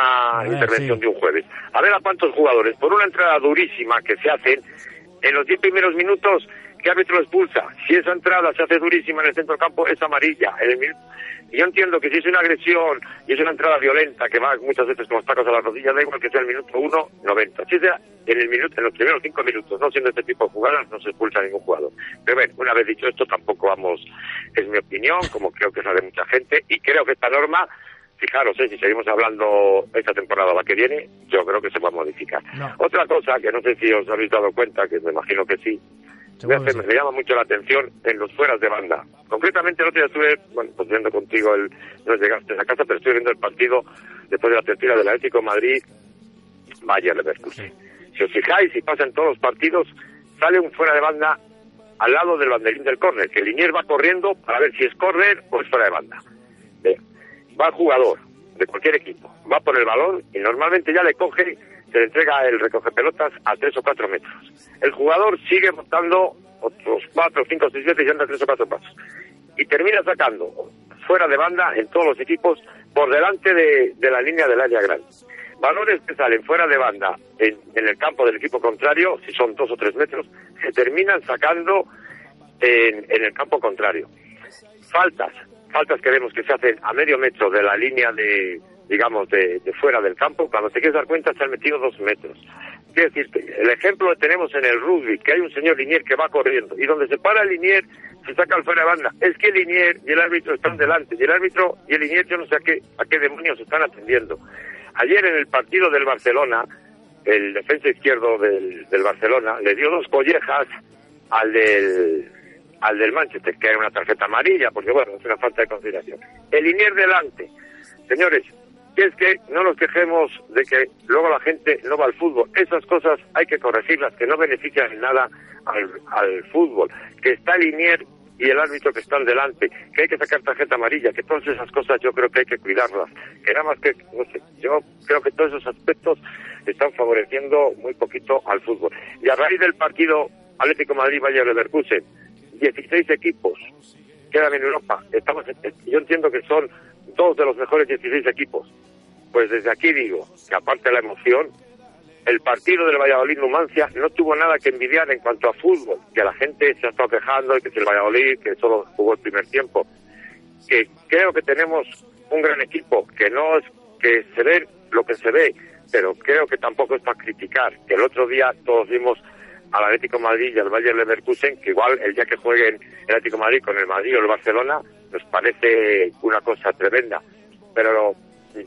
ver, intervención sí. de un jueves. A ver a cuántos jugadores, por una entrada durísima que se hacen en los 10 primeros minutos, ¿qué árbitro expulsa? Si esa entrada se hace durísima en el centro campo, es amarilla. Y yo entiendo que si es una agresión y es una entrada violenta que va muchas veces con los tacos a la rodilla, da igual que sea el minuto 1, 90. Si sea en el minuto, en los primeros 5 minutos, no siendo este tipo de jugadas, no se expulsa a ningún jugador. Pero bueno, una vez dicho esto, tampoco vamos, es mi opinión, como creo que es la de mucha gente, y creo que esta norma, fijaros, eh, si seguimos hablando esta temporada la que viene, yo creo que se va a modificar. No. Otra cosa que no sé si os habéis dado cuenta, que me imagino que sí, me, hace- me llama mucho la atención en los fueras de banda. Concretamente, el otro día estuve, bueno, pues viendo contigo, el, no llegaste a casa, pero estuve viendo el partido después de la tercera del Atlético de Madrid, Bayern Leverkusen. Si os fijáis, si pasan todos los partidos, sale un fuera de banda al lado del banderín del córner, que el Linier va corriendo para ver si es córner o es fuera de banda. Ve, Va el jugador de cualquier equipo, va por el balón y normalmente ya le coge, se le entrega el recoge pelotas a tres o cuatro metros. El jugador sigue botando otros cuatro, cinco, seis veces y anda tres o cuatro pasos. Y termina sacando fuera de banda en todos los equipos por delante de, de la línea del área grande. Valores que salen fuera de banda en, en el campo del equipo contrario, si son dos o tres metros, se terminan sacando en, en el campo contrario. Faltas, faltas que vemos que se hacen a medio metro de la línea de, digamos, de, de fuera del campo, cuando te quieres dar cuenta se han metido dos metros. Quiero decirte, el ejemplo lo tenemos en el rugby, que hay un señor Linier que va corriendo, y donde se para el Linier, se saca el fuera de banda. Es que el Linier y el árbitro están delante, y el árbitro y el Linier yo no sé a qué, a qué demonios están atendiendo. Ayer en el partido del Barcelona, el defensa izquierdo del, del Barcelona le dio dos collejas al del al del Manchester, que era una tarjeta amarilla, porque bueno, es una falta de consideración. El Linier delante. Señores, que es que no nos quejemos de que luego la gente no va al fútbol. Esas cosas hay que corregirlas, que no benefician en nada al, al fútbol. Que está Linier y el árbitro que están delante, que hay que sacar tarjeta amarilla, que todas esas cosas yo creo que hay que cuidarlas. Que nada más que, no sé, yo creo que todos esos aspectos están favoreciendo muy poquito al fútbol. Y a raíz del partido Atlético Madrid-Bayern Leverkusen, 16 equipos quedan en Europa. Estamos, yo entiendo que son dos de los mejores 16 equipos. Pues desde aquí digo que aparte de la emoción, el partido del Valladolid Numancia no tuvo nada que envidiar en cuanto a fútbol, que la gente se ha estado quejando que si el Valladolid, que solo jugó el primer tiempo, que creo que tenemos un gran equipo, que no es que se ve lo que se ve, pero creo que tampoco es para criticar, que el otro día todos vimos al Atlético Madrid y al Bayern Leverkusen, que igual el día que jueguen el Atlético Madrid con el Madrid o el Barcelona, nos parece una cosa tremenda. Pero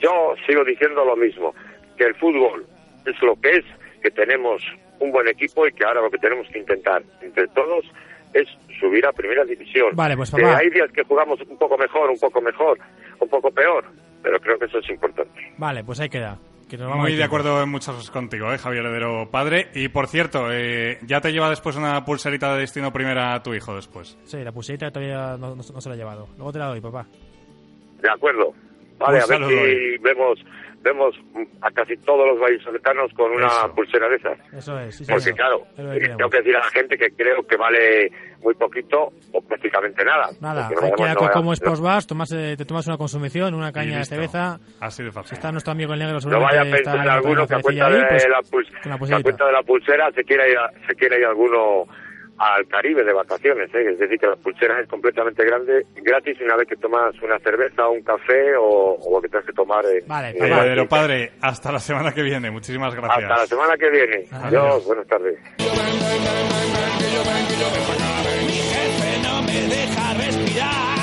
yo sigo diciendo lo mismo, que el fútbol es lo que es, que tenemos un buen equipo y que ahora lo que tenemos que intentar entre todos es subir a primera división. Vale, pues, hay días que jugamos un poco mejor, un poco mejor, un poco peor, pero creo que eso es importante. Vale, pues ahí queda. Que Muy de acuerdo en muchas cosas contigo, ¿eh, Javier Heredero padre. Y por cierto, eh, ya te lleva después una pulserita de destino primera a tu hijo después. Sí, la pulserita todavía no, no- no se la ha llevado. Luego te la doy, papá. De acuerdo. Vale, Un a ver si vemos vemos a casi todos los vallisoletanos con una Eso. pulsera de esas. Eso es, sí, Porque claro, Es que tengo que decir a la gente que creo que vale muy poquito o prácticamente nada. Nada, hay que no como Sports Bar, tomas, eh, te tomas una consumición, una caña de cerveza. Así de fácil. Está nuestro amigo el negro No vaya a está pensar alguno que a cuenta ahí, de pues, la, puls- con la que a cuenta de la pulsera se quiere ir, a- se quiere ir alguno al Caribe de vacaciones, ¿eh? es decir, que la pulsera es completamente grande, gratis una vez que tomas una cerveza, un café o, o lo que tengas que tomar. en- Vale, Javier Heredero barquito. padre, hasta la semana que viene. Muchísimas gracias. Hasta la semana que viene. Adiós. Adiós, buenas tardes. Mi jefe no me deja respirar.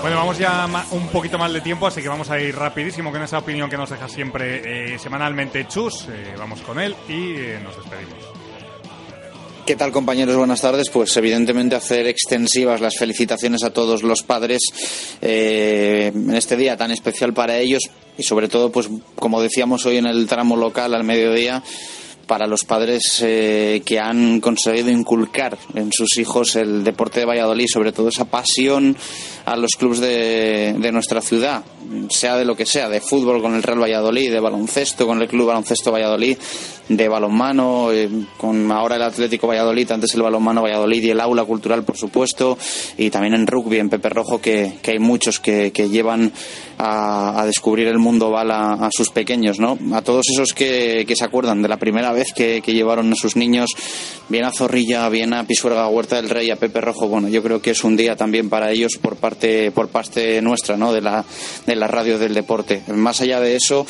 Bueno, vamos ya un poquito más de tiempo, así que vamos a ir rapidísimo con esa opinión que nos deja siempre eh, semanalmente Chus. Eh, vamos con él y eh, nos despedimos. ¿Qué tal compañeros? Buenas tardes. Pues evidentemente hacer extensivas las felicitaciones a todos los padres en este día tan especial para ellos y sobre todo, pues como decíamos hoy en el tramo local al mediodía, para los padres eh, que han conseguido inculcar en sus hijos el deporte de Valladolid, sobre todo esa pasión a los clubes de, de nuestra ciudad, sea de lo que sea, de fútbol con el Real Valladolid, de baloncesto con el Club Baloncesto Valladolid, de balonmano eh, con ahora el Atlético Valladolid, antes el balonmano Valladolid y el aula cultural, por supuesto, y también en rugby, en Pepe Rojo, que, que hay muchos que, que llevan a, a descubrir el mundo bala a sus pequeños, ¿no? A todos esos que, se acuerdan de la primera vez que, llevaron a sus niños, bien a Zorrilla, bien a Pisuerga, Huerta del Rey, a Pepe Rojo, bueno, yo creo que es un día también para ellos por parte, por parte nuestra, ¿no? De la, de la radio del deporte. Más allá de eso,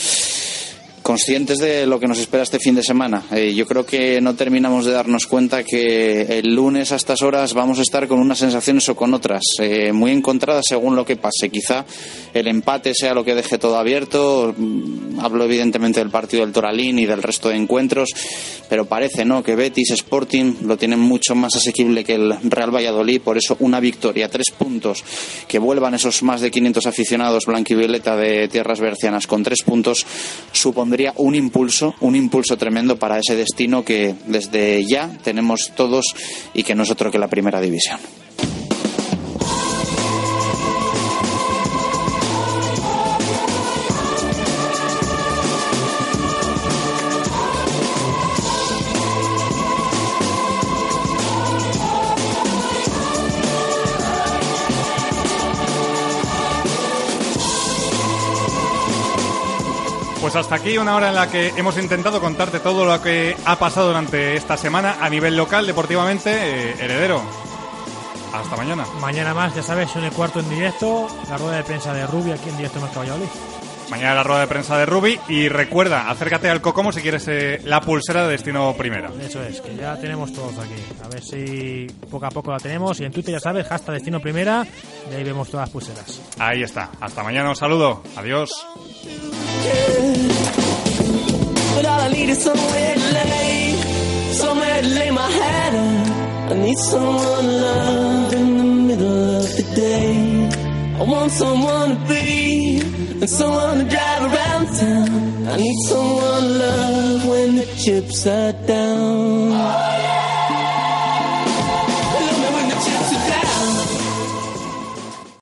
conscientes de lo que nos espera este fin de semana. Eh, yo creo que no terminamos de darnos cuenta que el lunes a estas horas vamos a estar con unas sensaciones o con otras, eh, muy encontradas según lo que pase. Quizá el empate sea lo que deje todo abierto. Mm, Hablo evidentemente del partido del Toralín y del resto de encuentros, pero parece no que Betis Sporting lo tienen mucho más asequible que el Real Valladolid. Por eso una victoria, tres puntos, que vuelvan esos más de 500 aficionados blanquivioleta de tierras bercianas con tres puntos supondría un impulso, un impulso tremendo para ese destino que desde ya tenemos todos y que no es otro que la primera división. Pues hasta aquí una hora en la que hemos intentado contarte todo lo que ha pasado durante esta semana a nivel local, deportivamente. Eh, heredero, hasta mañana. Mañana más, ya sabes, un y cuarto en directo, la rueda de prensa de Rubio aquí en directo en Valladolid. Mañana la rueda de prensa de Ruby y recuerda, acércate al Cocomo si quieres eh, la pulsera de Destino Primera. Eso es, que ya tenemos todos aquí. A ver si poco a poco la tenemos. Y en Twitter ya sabes, hasta Destino Primera, y ahí vemos todas las pulseras. Ahí está. Hasta mañana, un saludo. Adiós. I need someone in the middle of the day. I want someone to be and someone to drive around town. I need someone to love when the chips are down. Oh,